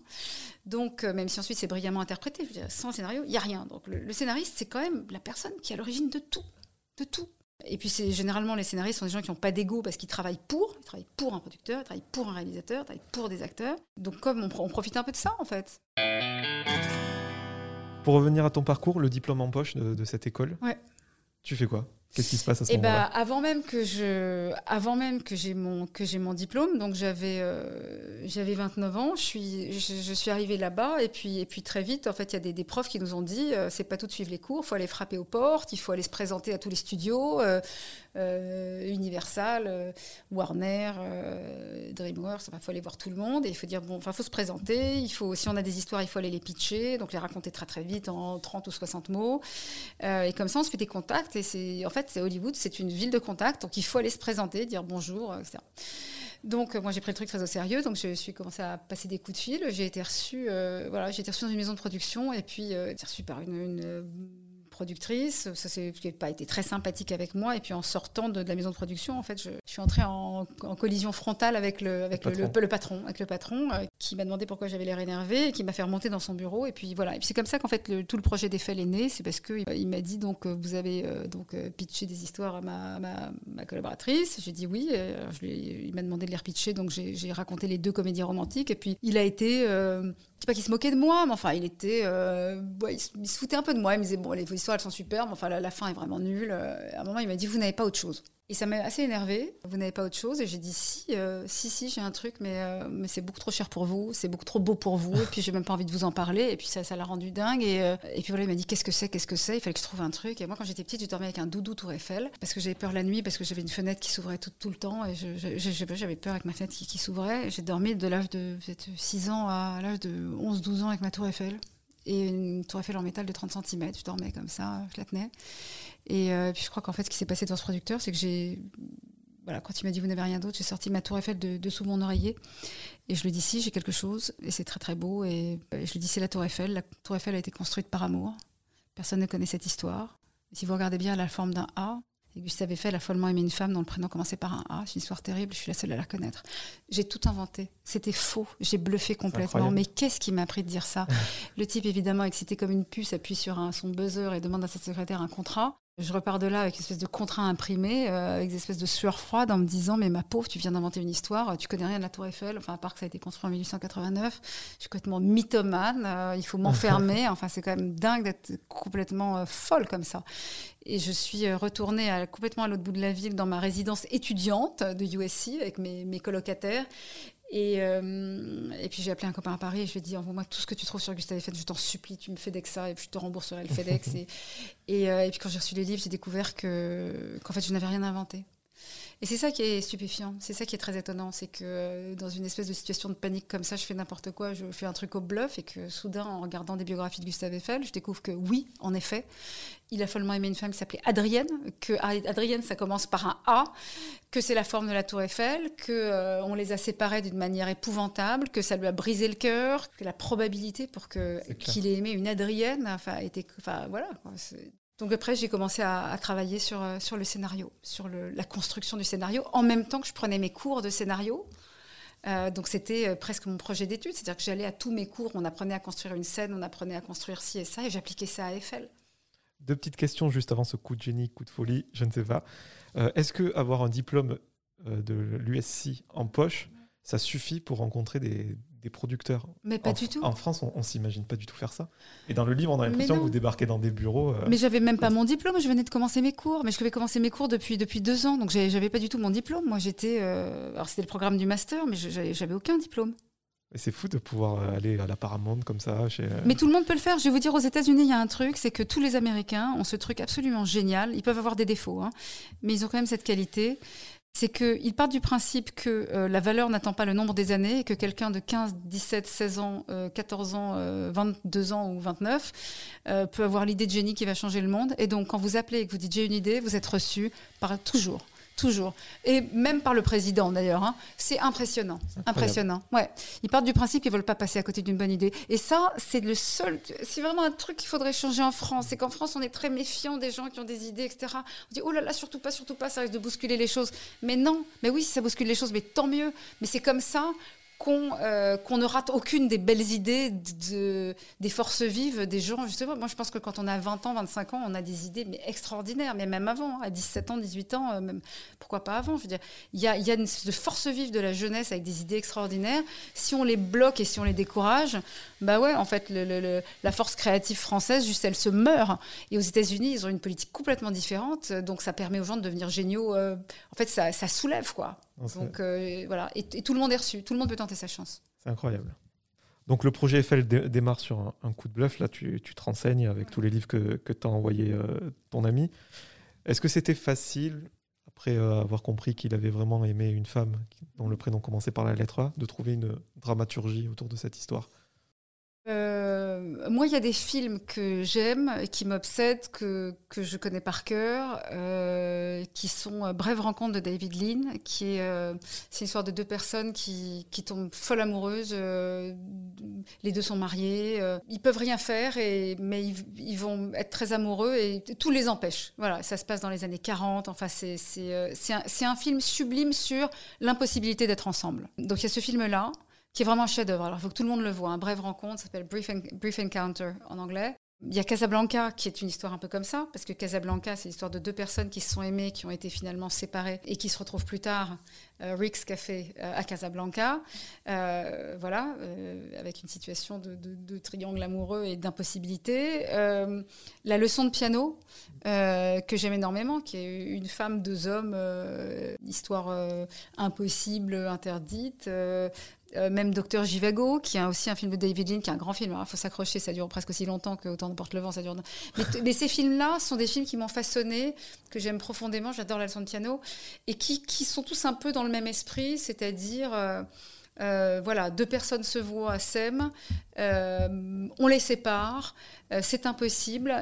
Donc, euh, même si ensuite c'est brillamment interprété, je veux dire, sans scénario, il n'y a rien. Donc, le, le scénariste, c'est quand même la personne qui est à l'origine de tout, de tout. Et puis c'est généralement les scénaristes sont des gens qui n'ont pas d'ego parce qu'ils travaillent pour, ils travaillent pour un producteur, ils travaillent pour un réalisateur, ils travaillent pour des acteurs. Donc comme on, profite un peu de ça en fait. Pour revenir à ton parcours, le diplôme en poche de, de cette école, ouais. tu fais quoi? Qu'est-ce qui se passe à ce eh moment-là? ben, avant même que je, avant même que j'ai mon que j'ai mon diplôme, donc j'avais euh, j'avais 29 ans, je suis je, suis arrivée là-bas et puis et puis très vite en fait il y a des, des, profs qui nous ont dit euh, c'est pas tout de suivre les cours, il faut aller frapper aux portes, il faut aller se présenter à tous les studios, euh Universal, Warner, DreamWorks, il faut aller voir tout le monde et il faut dire bon enfin faut se présenter, il faut si on a des histoires il faut aller les pitcher, donc les raconter très très vite en 30 ou 60 mots et comme ça on se fait des contacts et c'est en fait c'est Hollywood, c'est une ville de contact, donc il faut aller se présenter, dire bonjour, etc. Donc, euh, moi, j'ai pris le truc très au sérieux. Donc, je suis commencé à passer des coups de fil. J'ai été reçue, euh, voilà, j'ai été reçue dans une maison de production et puis euh, reçue par une productrice. Ça s'est pas été très sympathique avec moi. Et puis en sortant de, la maison de production, en fait, je, suis entrée en, collision frontale avec le, avec le, patron. Le, patron, avec le patron, euh, qui m'a demandé pourquoi j'avais l'air énervé, et qui m'a fait remonter dans son bureau. Et puis voilà. Et puis c'est comme ça qu'en fait tout le projet d'Eiffel est né. C'est parce que euh, il m'a dit donc euh, vous avez donc pitché des histoires à ma, ma, collaboratrice. J'ai dit oui. Je lui, il m'a demandé de les repitcher, donc j'ai raconté les deux comédies romantiques. Et puis il a été sais pas qu'il se moquait de moi, mais enfin, il était. Euh, il, se, foutait un peu de moi. Il me disait Bon, les histoires, elles sont superbes, mais enfin, la, fin est vraiment nulle. Euh, à un moment, il m'a dit Vous n'avez pas autre chose. Et ça m'a assez énervé. Vous n'avez pas autre chose Et j'ai dit si, euh, si, si, j'ai un truc, mais, euh, mais c'est beaucoup trop cher pour vous, c'est beaucoup trop beau pour vous. Et puis j'ai même pas envie de vous en parler. Et puis ça, ça l'a rendu dingue. Et, euh, et puis voilà, il m'a dit qu'est-ce que c'est, qu'est-ce que c'est. Il fallait que je trouve un truc. Et moi, quand j'étais petite, je dormais avec un doudou Tour Eiffel parce que j'avais peur la nuit, parce que j'avais une fenêtre qui s'ouvrait tout, le temps. Et j'avais peur avec ma fenêtre qui s'ouvrait. J'ai dormi de l'âge de 6 ans à l'âge de 11-12 ans avec ma Tour Eiffel et une tour Eiffel en métal de 30 cm. Je dormais comme ça, je la tenais. Et puis je crois qu'en fait, ce qui s'est passé dans ce producteur, c'est que j'ai voilà, quand il m'a dit vous n'avez rien d'autre, j'ai sorti ma tour Eiffel de, dessous mon oreiller et je lui dis si j'ai quelque chose et c'est très très beau et, je lui dis c'est la tour Eiffel. La tour Eiffel a été construite par amour. Personne ne connaît cette histoire. Si vous regardez bien, la forme d'un A. Et Gustave Eiffel a follement aimé une femme dont le prénom commençait par un A. C'est une histoire terrible, je suis la seule à la connaître. J'ai tout inventé. C'était faux. J'ai bluffé complètement. Mais qu'est-ce qui m'a appris de dire ça? Le type, évidemment, excité comme une puce, appuie sur un, son buzzer et demande à sa secrétaire un contrat. Je repars de là avec une espèce de contrat imprimé, euh, avec des espèces de sueur froide en me disant Mais ma pauvre, tu viens d'inventer une histoire, tu connais rien de la Tour Eiffel, enfin, à part que ça a été construit en 1889. Je suis complètement mythomane, euh, il faut m'enfermer. enfin, c'est quand même dingue d'être complètement euh, folle comme ça. Et je suis retournée à, complètement à l'autre bout de la ville dans ma résidence étudiante de USC avec mes, mes colocataires. Et, euh, et puis j'ai appelé un copain à Paris et je lui ai dit envoie-moi tout ce que tu trouves sur Gustave Eiffel, je t'en supplie, tu me FedEx ça et puis je te rembourserai le FedEx. et, et, euh, et, puis quand j'ai reçu les livres, j'ai découvert que qu'en fait je n'avais rien inventé. Et c'est ça qui est stupéfiant, c'est ça qui est très étonnant, c'est que euh, dans une espèce de situation de panique comme ça, je fais n'importe quoi, je fais un truc au bluff et que soudain, en regardant des biographies de Gustave Eiffel, je découvre que oui, en effet, il a follement aimé une femme qui s'appelait Adrienne, que Adrienne, ça commence par un A, que c'est la forme de la tour Eiffel, que euh, on les a séparés d'une manière épouvantable, que ça lui a brisé le cœur, que la probabilité pour que qu'il ait aimé une Adrienne, enfin, était, enfin voilà, donc après, j'ai commencé à, travailler sur, euh, sur le scénario, sur la construction du scénario, en même temps que je prenais mes cours de scénario. Euh, donc c'était euh, presque mon projet d'étude, c'est-à-dire que j'allais à tous mes cours, on apprenait à construire une scène, on apprenait à construire ci et ça, et j'appliquais ça à Eiffel. Deux petites questions juste avant ce coup de génie, coup de folie, je ne sais pas. Est-ce que avoir un diplôme de l'USC en poche, ça suffit pour rencontrer des, des producteurs. Mais pas en, du tout. En France, on, on s'imagine pas du tout faire ça. Et dans le livre, on a l'impression que vous débarquez dans des bureaux. Euh, mais j'avais même pas mon diplôme. Je venais de commencer mes cours. Mais je devais commencer mes cours depuis depuis deux ans. Donc j'avais pas du tout mon diplôme. Moi, j'étais. Euh, alors c'était le programme du master, mais j'avais aucun diplôme. C'est fou de pouvoir euh, aller à la Paramount comme ça. Chez... Mais tout le monde peut le faire. Je vais vous dire, aux États-Unis, il y a un truc, c'est que tous les Américains ont ce truc absolument génial. Ils peuvent avoir des défauts, hein, mais ils ont quand même cette qualité c'est qu'ils partent du principe que euh, la valeur n'attend pas le nombre des années et que quelqu'un de 15, 17, 16 ans, 14 euh, ans, 22 euh, ans ou 29 peut avoir l'idée de génie qui va changer le monde. Et donc, quand vous appelez et que vous dites j'ai une idée, vous êtes reçu par toujours Toujours. Et même par le président d'ailleurs. Hein. C'est impressionnant. Impressionnant. Ouais. Ils partent du principe qu'ils ne veulent pas passer à côté d'une bonne idée. Et ça, c'est le seul. C'est vraiment un truc qu'il faudrait changer en France. C'est qu'en France, on est très méfiant des gens qui ont des idées, etc. On dit oh là là, surtout pas, surtout pas, ça risque de bousculer les choses. Mais non. Mais oui, ça bouscule les choses, mais tant mieux. Mais c'est comme ça euh, qu'on ne rate aucune des belles idées de, des forces vives des gens. Justement, moi, je pense que quand on a 20 ans, 25 ans, on a des idées mais extraordinaires, mais même avant, à 17 ans, 18 ans, euh, même, pourquoi pas avant il y a, une force vive de la jeunesse avec des idées extraordinaires. Si on les bloque et si on les décourage, bah ouais, en fait, la force créative française, juste, elle se meurt. Et aux États-Unis, ils ont une politique complètement différente, donc ça permet aux gens de devenir géniaux. Euh, en fait, ça, ça soulève, quoi. Donc euh, voilà, et, tout le monde est reçu, tout le monde peut tenter sa chance. C'est incroyable. Donc le projet Eiffel démarre sur un, coup de bluff. Là, tu, tu te renseignes avec tous les livres que, que t'as envoyé euh, ton ami. Est-ce que c'était facile, après euh, avoir compris qu'il avait vraiment aimé une femme dont le prénom commençait par la lettre A, de trouver une dramaturgie autour de cette histoire? Euh, moi, il y a des films que j'aime qui m'obsèdent, que, que je connais par cœur, euh, qui sont euh, Brève rencontre de David Lean, qui est euh, c'est l'histoire de deux personnes qui, qui tombent folles amoureuses. Euh, les deux sont mariés, ils peuvent rien faire, et, mais ils, ils, vont être très amoureux et tout les empêche. Voilà, ça se passe dans les années 40. Enfin, c'est c'est un, un film sublime sur l'impossibilité d'être ensemble. Donc il y a ce film-là qui est vraiment un chef-d'œuvre. Alors, il faut que tout le monde le voit. Un brève rencontre, s'appelle Brief, Brief Encounter en anglais. Il y a Casablanca, qui est une histoire un peu comme ça, parce que Casablanca, c'est l'histoire de deux personnes qui se sont aimées, qui ont été finalement séparées et qui se retrouvent plus tard. Euh, Rick's Café euh, à Casablanca, euh, voilà, euh, avec une situation de, triangle amoureux et d'impossibilité. La leçon de piano, que j'aime énormément, qui est une femme, deux hommes, histoire impossible, interdite. Euh, même Docteur Jivago, qui a aussi un film de David Lean, qui est un grand film. Il faut s'accrocher, ça dure presque aussi longtemps que Autant de porte le vent, ça dure. Mais, ces films-là sont des films qui m'ont façonné, que j'aime profondément. J'adore la et qui, sont tous un peu dans le même esprit, c'est-à-dire. Euh, euh, voilà, deux personnes se voient, s'aiment, on les sépare, c'est impossible.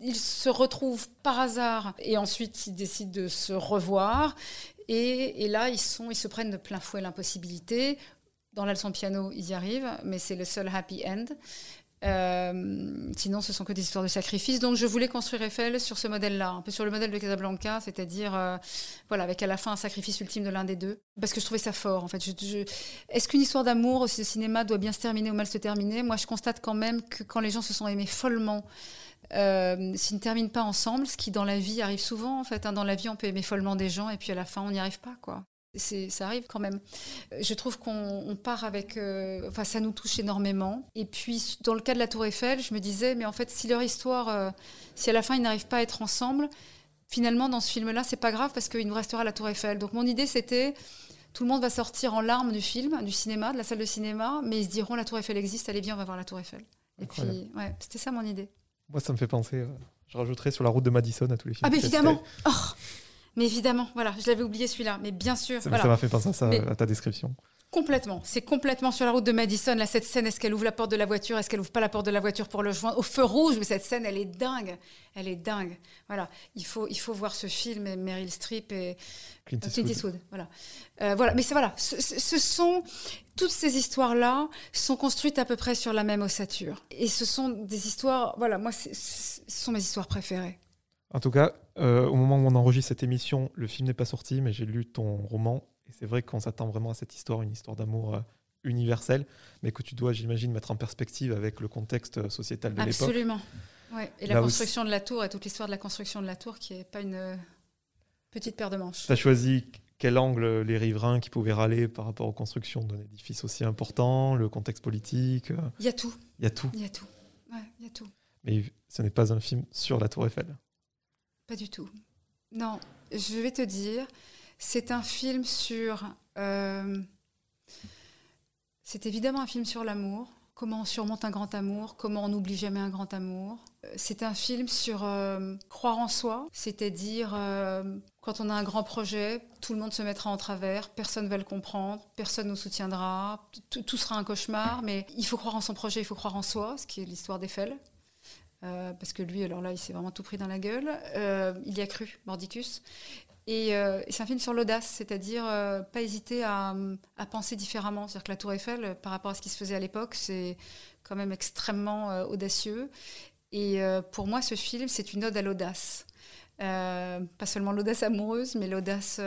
Ils, se retrouvent par hasard et ensuite ils décident de se revoir. Et, là, ils se prennent de plein fouet l'impossibilité. Dans la piano, ils y arrivent, mais c'est le seul happy end. Euh, sinon, ce sont que des histoires de sacrifice. Donc, je voulais construire Eiffel sur ce modèle-là, un peu sur le modèle de Casablanca, c'est-à-dire, euh, voilà, avec à la fin un sacrifice ultime de l'un des deux, parce que je trouvais ça fort. En fait, est-ce qu'une histoire d'amour au cinéma doit bien se terminer ou mal se terminer? Moi, je constate quand même que quand les gens se sont aimés follement, euh, s'ils ne terminent pas ensemble, ce qui dans la vie arrive souvent, en fait, hein, dans la vie, on peut aimer follement des gens et puis à la fin, on n'y arrive pas, quoi ça arrive quand même. Je trouve qu'on part avec, euh, enfin, ça nous touche énormément. Et puis, dans le cas de la Tour Eiffel, je me disais, mais en fait, si leur histoire, euh, si à la fin ils n'arrivent pas à être ensemble, finalement, dans ce film-là, c'est pas grave parce qu'il nous restera la Tour Eiffel. Donc, mon idée, c'était, tout le monde va sortir en larmes du film, du cinéma, de la salle de cinéma, mais ils se diront, la Tour Eiffel existe, allez, viens, on va voir la Tour Eiffel. Et puis, ouais, c'était ça mon idée. Moi, ça me fait penser. Euh, je rajouterais sur la route de Madison à tous les films. Ah, mais évidemment! Oh mais évidemment, voilà, je l'avais oublié celui-là, mais bien sûr. Ça m'a fait penser à ça, à ta description. Complètement. C'est complètement sur la route de Madison. Là, cette scène, est-ce qu'elle ouvre la porte de la voiture Est-ce qu'elle ouvre pas la porte de la voiture pour le joindre Au feu rouge, mais cette scène, elle est dingue. Elle est dingue. Voilà. Il faut, il faut voir ce film et Meryl Streep et Clint Eastwood. Voilà. Euh, voilà. Mais c'est voilà. Ce, ce, sont toutes ces histoires-là sont construites à peu près sur la même ossature. Et ce sont des histoires. Voilà. Moi, ce sont mes histoires préférées. En tout cas, euh, au moment où on enregistre cette émission, le film n'est pas sorti, mais j'ai lu ton roman. Et c'est vrai qu'on s'attend vraiment à cette histoire, une histoire d'amour euh, universelle, mais que tu dois, j'imagine, mettre en perspective avec le contexte sociétal de l'époque. Absolument. Ouais. Et la construction de la tour et toute l'histoire de la construction de la tour qui n'est pas une petite paire de manches. Tu as choisi quel angle les riverains qui pouvaient râler par rapport aux constructions d'un édifice aussi important, le contexte politique. Il y a tout. Il y a tout. Il y a tout. Ouais, il y a tout. Mais ce n'est pas un film sur la Tour Eiffel. Pas du tout. Non, je vais te dire, c'est un film sur. euh, c'est évidemment un film sur l'amour. Comment on surmonte un grand amour, comment on n'oublie jamais un grand amour. C'est un film sur euh, croire en soi, c'est-à-dire euh, quand on a un grand projet, tout le monde se mettra en travers, personne ne va le comprendre, personne nous soutiendra, tout, tout sera un cauchemar, mais il faut croire en son projet, il faut croire en soi, ce qui est l'histoire d'Eiffel. Euh, parce que lui, alors là, il s'est vraiment tout pris dans la gueule. Euh, il y a cru, Mordicus. Et, euh, et c'est un film sur l'audace, c'est-à-dire pas hésiter à, penser différemment. C'est-à-dire que la Tour Eiffel, par rapport à ce qui se faisait à l'époque, c'est quand même extrêmement audacieux. Et pour moi, ce film, c'est une ode à l'audace. Pas seulement l'audace amoureuse, mais l'audace,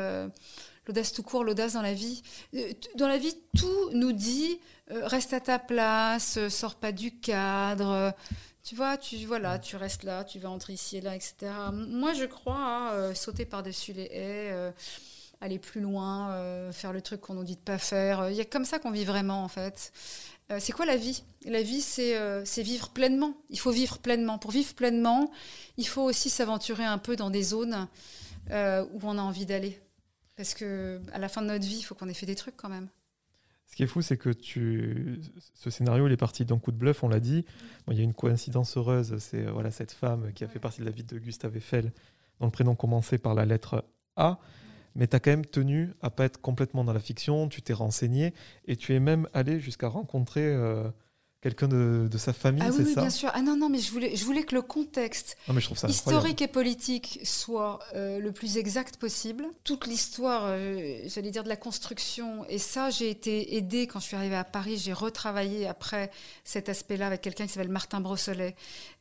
tout court, l'audace dans la vie. Dans la vie, tout nous dit reste à ta place, sors pas du cadre. Tu vois, tu voilà, tu restes là, tu vas entrer ici et là, etc. Moi, je crois à euh, sauter par-dessus les haies, euh, aller plus loin, euh, faire le truc qu'on nous dit de pas faire. Il y a comme ça qu'on vit vraiment, en fait. C'est quoi la vie? La vie, c'est vivre pleinement. Il faut vivre pleinement. Pour vivre pleinement, il faut aussi s'aventurer un peu dans des zones où on a envie d'aller. Parce que à la fin de notre vie, il faut qu'on ait fait des trucs quand même. Ce qui est fou, c'est que tu... ce scénario, il est parti d'un coup de bluff, on l'a dit. Bon, il y a une coïncidence heureuse, c'est euh, voilà, cette femme qui a fait partie de la vie de Gustave Eiffel, dont le prénom commençait par la lettre A. Mais tu as quand même tenu à pas être complètement dans la fiction, tu t'es renseigné et tu es même allé jusqu'à rencontrer euh, quelqu'un de, de sa famille, Ah oui, c'est oui, ça bien sûr. Ah non, non, mais je voulais, je voulais que le contexte Non, mais je trouve ça incroyable. historique et politique soit euh, le plus exact possible. Toute l'histoire, euh, j'allais dire, de la construction. Et ça, j'ai été aidée quand je suis arrivée à Paris. J'ai retravaillé après cet aspect-là avec quelqu'un qui s'appelle Martin Brossolet,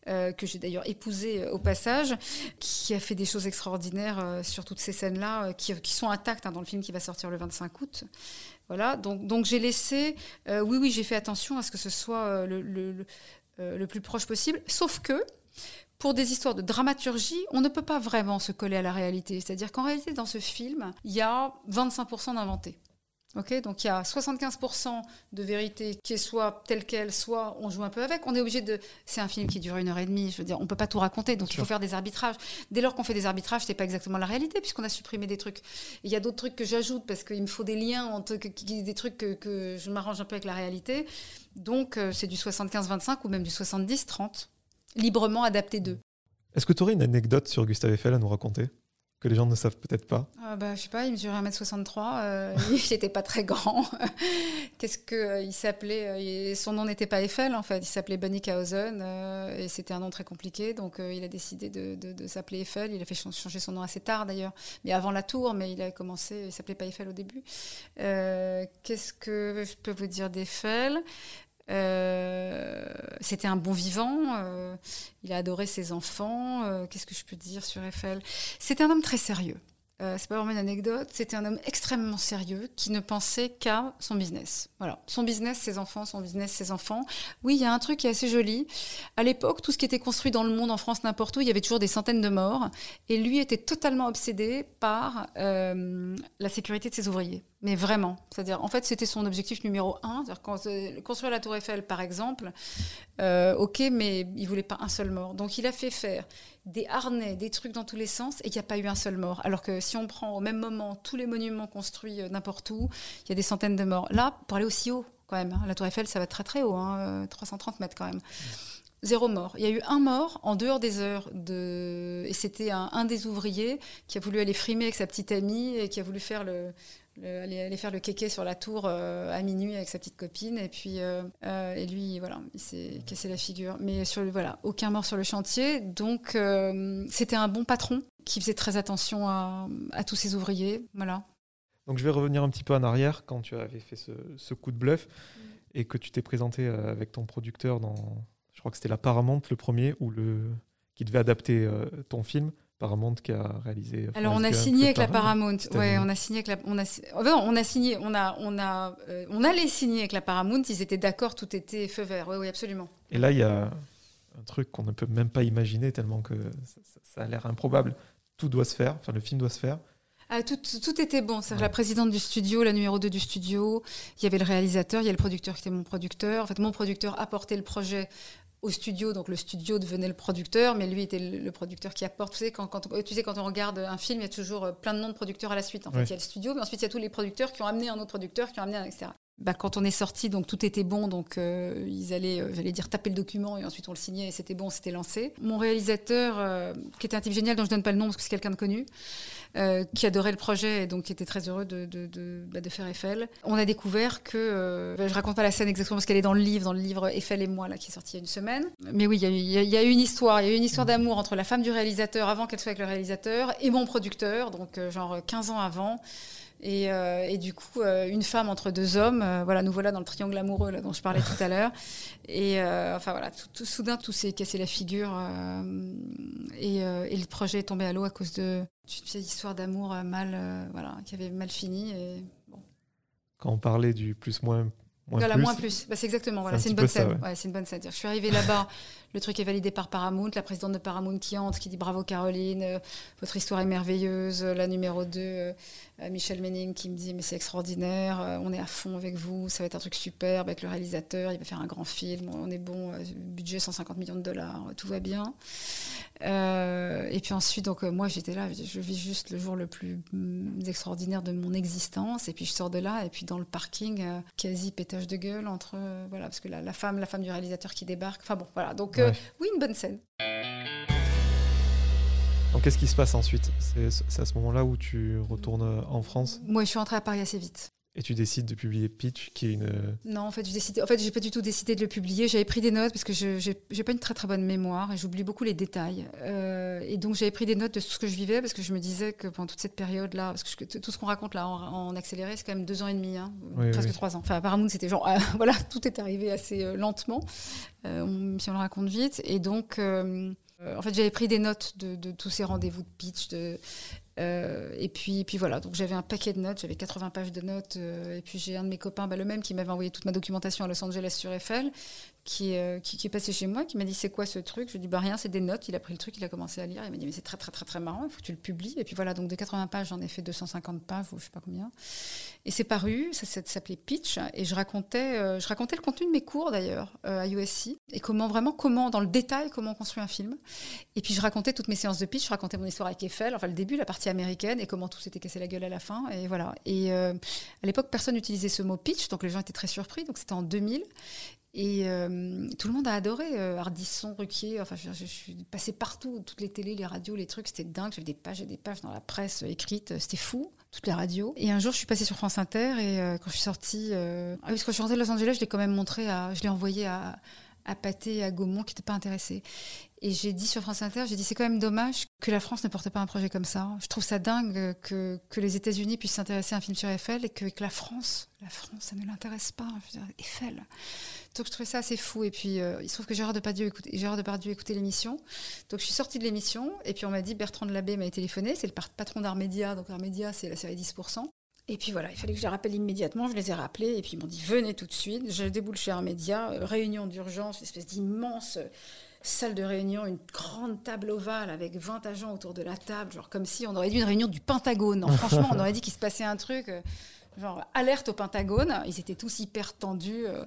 euh, que j'ai d'ailleurs épousé euh, au passage, qui a fait des choses extraordinaires euh, sur toutes ces scènes-là, qui, qui sont intactes hein, dans le film qui va sortir le 25 août. Voilà, donc, j'ai laissé. euh, oui, oui, j'ai fait attention à ce que ce soit euh, le- euh, le plus proche possible. Sauf que, pour des histoires de dramaturgie, on ne peut pas vraiment se coller à la réalité. C'est-à-dire qu'en réalité, dans ce film, il y a 25% d'inventé. Donc il y a 75% de vérité qui est soit telle qu'elle, soit on joue un peu avec. On est obligé de. C'est un film qui dure une heure et demie. Je veux dire, on peut pas tout raconter, donc il faut faire des arbitrages. Dès lors qu'on fait des arbitrages, c'est pas exactement la réalité puisqu'on a supprimé des trucs. Il y a d'autres trucs que j'ajoute parce qu'il me faut des liens entre des trucs que, que je m'arrange un peu avec la réalité. Donc euh, c'est du 75-25 ou même du 70-30, librement adapté d'eux. Est-ce que tu aurais une anecdote sur Gustave Eiffel à nous raconter? Que les gens ne savent peut-être pas Ah bah, je sais pas, il mesurait 1m63, euh, il n'était pas très grand. Qu'est-ce que euh, euh, Son nom n'était pas Eiffel en fait, il s'appelait Bonnickhausen euh, et c'était un nom très compliqué, donc euh, il a décidé de, s'appeler Eiffel. Il a fait ch- changer son nom assez tard d'ailleurs, mais avant la tour, mais il a commencé, il s'appelait pas Eiffel au début. Euh, Qu'est-ce que je peux vous dire d'Eiffel? Euh, c'était un bon vivant, euh, il a adoré ses enfants. euh, Qu'est-ce que je peux dire sur Eiffel? C'était un homme très sérieux. Euh, c'est pas vraiment une anecdote, c'était un homme extrêmement sérieux qui ne pensait qu'à son business. Voilà, son business, ses enfants, son business, ses enfants. Oui, il y a un truc qui est assez joli. À l'époque, tout ce qui était construit dans le monde, en France, n'importe où, il y avait toujours des centaines de morts. Et lui était totalement obsédé par euh, la sécurité de ses ouvriers. Mais vraiment. C'est-à-dire, en fait, c'était son objectif numéro un. Euh, construire la Tour Eiffel, par exemple, euh, ok, mais il voulait pas un seul mort. Donc, il a fait faire des harnais, des trucs dans tous les sens, et il n'y a pas eu un seul mort. Alors que si on prend au même moment tous les monuments construits euh, n'importe où, il y a des centaines de morts. Là, pour aller aussi haut, quand même, hein, la Tour Eiffel, ça va très très haut, hein, euh, 330 mètres quand même. Zéro mort. Il y a eu un mort en dehors des heures de. Et c'était un des ouvriers qui a voulu aller frimer avec sa petite amie et qui a voulu faire le. Le- aller, faire le kéké sur la tour euh, à minuit avec sa petite copine. Et puis euh, euh, et lui voilà il s'est cassé la figure. Mais sur voilà aucun mort sur le chantier. Donc c'était un bon patron qui faisait très attention à, tous ses ouvriers. Voilà. Donc je vais revenir un petit peu en arrière quand tu avais fait ce, ce coup de bluff et que tu t'es présenté avec ton producteur dans, je crois que c'était la Paramount le premier ou le qui devait adapter ton film. Paramount qui a réalisé. Alors on a signé avec la. Paramount. Ouais, on a signé avec la on a oh, non, on a signé, on a on a euh, on allait signer avec la Paramount, ils étaient d'accord, tout était feu vert. Oui oui, absolument. Et là, il y a un truc qu'on ne peut même pas imaginer tellement que ça, ça- ça a l'air improbable. Tout doit se faire, enfin le film doit se faire. ah, tout, tout, était bon. C'est la présidente du studio, la numéro 2 du studio. Il y avait le réalisateur, il y a le producteur qui était mon producteur. En fait, mon producteur apportait le projet au studio, donc le studio devenait le producteur, mais lui était le, producteur qui apporte. Tu sais quand, quand, tu sais, quand on regarde un film, il y a toujours euh, plein de noms de producteurs à la suite. En fait, il y a le studio, mais ensuite il y a tous les producteurs qui ont amené un autre producteur, qui ont amené un, etc. Bah, quand on est sorti, donc tout était bon, donc euh, ils allaient, euh, j'allais dire, taper le document et ensuite on le signait et c'était bon, c'était lancé. Mon réalisateur, qui était un type génial, dont je donne pas le nom parce que c'est quelqu'un de connu, euh, qui adorait le projet et donc qui était très heureux de, de, de, bah, de faire Eiffel. On a découvert que, euh, bah, je raconte pas la scène exactement parce qu'elle est dans le livre, dans le livre Eiffel et moi, là, qui est sorti il y a une semaine. Mais oui, il y, y, a eu une histoire, il y a eu une histoire d'amour entre la femme du réalisateur avant qu'elle soit avec le réalisateur et mon producteur, donc euh, genre 15 ans avant. Et, euh, et, du coup, euh, une femme entre deux hommes, euh, voilà, nous voilà dans le triangle amoureux là, dont je parlais tout à l'heure. Et enfin voilà, tout, tout, soudain, tout s'est cassé la figure et, et, le projet est tombé à l'eau à cause de d'une petite histoire d'amour mal, voilà, qui avait mal fini. Et, bon. Quand on parlait du plus-moins Moins voilà, plus. moins plus. Bah, c'est exactement. Voilà, c'est une. Ouais. une bonne scène. Je suis arrivée là-bas, le truc est validé par Paramount, la présidente de Paramount qui entre, qui dit bravo Caroline, votre histoire est merveilleuse. La numéro 2, euh, Michel Méning qui me dit mais c'est extraordinaire, euh, on est à fond avec vous, ça va être un truc superbe avec le réalisateur, il va faire un grand film, on est bon, euh, budget 150 millions de dollars, tout va bien. et puis ensuite, donc moi j'étais là, je vis juste le jour le plus mm, extraordinaire de mon existence, et puis je sors de là, et puis dans le parking, quasi pétage de gueule entre voilà parce que la, la, femme, la femme du réalisateur qui débarque, enfin bon voilà, donc oui une bonne scène. Donc qu'est-ce qui se passe ensuite? C'est à ce moment-là où tu retournes en France? Moi, je suis rentrée à Paris assez vite. Et tu décides de publier Pitch, qui est une. Non, en fait, je décide... en fait, j'ai pas du tout décidé de le publier. J'avais pris des notes parce que je j'ai pas une très très bonne mémoire et j'oublie beaucoup les détails. Euh, et donc j'avais pris des notes de tout ce que je vivais parce que je me disais que pendant toute cette période-là, parce que tout ce qu'on raconte là en, accéléré, c'est quand même deux ans et demi, hein, presque trois ans. Enfin, apparemment, c'était genre voilà, tout est arrivé assez euh, lentement, euh, si on le raconte vite. Et donc euh, en fait, j'avais pris des notes de, tous ces rendez-vous de pitch. De, euh, et puis, puis voilà, donc j'avais un paquet de notes, j'avais 80 pages de notes. Euh, et puis j'ai un de mes copains, bah, le même, qui m'avait envoyé toute ma documentation à Los Angeles sur Eiffel, qui, qui, est passé chez moi, qui m'a dit c'est quoi ce truc? Je lui ai dit bah rien, c'est des notes. Il a pris le truc, il a commencé à lire. Il m'a dit mais c'est très très très très marrant, il faut que tu le publies. Et puis voilà, donc de 80 pages, j'en ai fait 250 pages ou je sais pas combien. Et c'est paru, ça, s'appelait Pitch, et je racontais, je racontais le contenu de mes cours d'ailleurs à USC et comment vraiment comment dans le détail comment on construit un film. Et puis je racontais toutes mes séances de pitch, je racontais mon histoire avec Eiffel, enfin le début, la partie américaine et comment tout s'était cassé la gueule à la fin. Et voilà. Et à l'époque, personne n'utilisait ce mot pitch, donc les gens étaient très surpris. Donc c'était en 2000. Et euh, tout le monde a adoré euh, Ardisson, Ruquier. Enfin, je, suis passée partout, toutes les télés, les radios, les trucs, c'était dingue. J'avais des pages et des pages dans la presse écrite, c'était fou, toutes les radios. Et un jour, je suis passée sur France Inter et euh, quand je suis sortie, ah oui, quand je suis rentrée de Los Angeles, je l'ai quand même montré, à, je l'ai envoyé à, à Pathé et à Gaumont qui n'étaient pas intéressés. Et j'ai dit sur France Inter, j'ai dit c'est quand même dommage que la France ne porte pas un projet comme ça. Je trouve ça dingue que, que les États-Unis puissent s'intéresser à un film sur Eiffel et que, la France, la France, ça ne l'intéresse pas. Eiffel. Donc je trouvais ça assez fou. Et puis euh, il se trouve que Gérard Depardieu écoutait, Gérard Depardieu écoutait l'émission. Donc je suis sortie de l'émission et puis on m'a dit Bertrand de Labbé m'a téléphoné, c'est le patron d'Armédia. Donc Armédia, c'est la série 10%. Et puis voilà, il fallait que je les rappelle immédiatement. Je les ai rappelés et puis ils m'ont dit venez tout de suite. Je déboule chez Armédia, euh, réunion d'urgence, espèce d'immense salle de réunion, une grande table ovale avec 20 agents autour de la table, genre comme si on aurait dit une réunion du Pentagone. franchement, on aurait dit qu'il se passait un truc. Genre alerte au Pentagone. Ils étaient tous hyper tendus. Euh,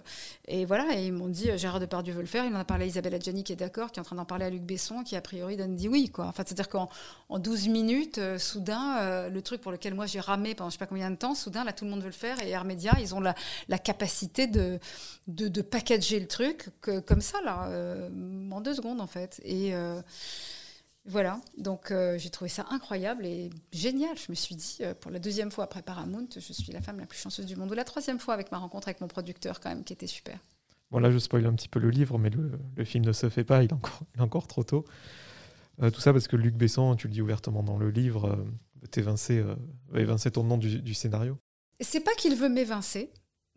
et voilà, et ils m'ont dit euh, Gérard Depardieu veut le faire. Il en a parlé à Isabelle Adjani qui est d'accord, qui est en train d'en parler à Luc Besson, qui a priori donne dit oui. Quoi. Enfin, c'est-à-dire qu'en en 12 minutes, euh, soudain, le truc pour lequel moi j'ai ramé pendant je sais pas combien de temps, soudain, là tout le monde veut le faire. Et Air Media, ils ont la, capacité de, de, de, packager le truc comme ça, là, en deux secondes en fait. Et. Voilà, donc euh, j'ai trouvé ça incroyable et génial. Je me suis dit, euh, pour la deuxième fois après Paramount, je suis la femme la plus chanceuse du monde. Ou la troisième fois avec ma rencontre avec mon producteur, quand même, qui était super. Bon, là, je spoil un petit peu le livre, mais le, film ne se fait pas, il est encore, encore trop tôt. Euh, tout ça parce que Luc Besson, tu le dis ouvertement dans le livre, t'évincer, ton nom du, du scénario. C'est pas qu'il veut m'évincer,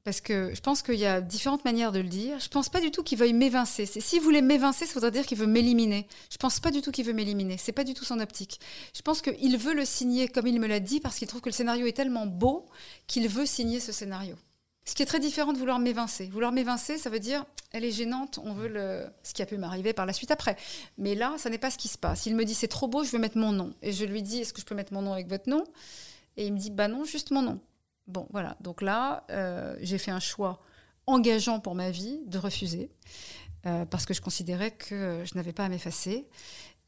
parce que je pense qu'il y a différentes manières de le dire. Je pense pas du tout qu'il veuille m'évincer. S'il voulait m'évincer, ça voudrait dire qu'il veut m'éliminer. Je pense pas du tout qu'il veut m'éliminer. C'est pas du tout son optique. Je pense qu'il veut le signer comme il me l'a dit parce qu'il trouve que le scénario est tellement beau qu'il veut signer ce scénario. Ce qui est très différent de vouloir m'évincer. Vouloir m'évincer, ça veut dire, elle est gênante, on veut le. Ce qui a pu m'arriver par la suite après. Mais là, ça n'est pas ce qui se passe. Il me dit, c'est trop beau, je veux mettre mon nom. Et je lui dis, est-ce que je peux mettre mon nom avec votre nom? Et il me dit, bah non, justement non. Bon, voilà. Donc là, euh, j'ai fait un choix engageant pour ma vie de refuser, euh, parce que je considérais que je n'avais pas à m'effacer.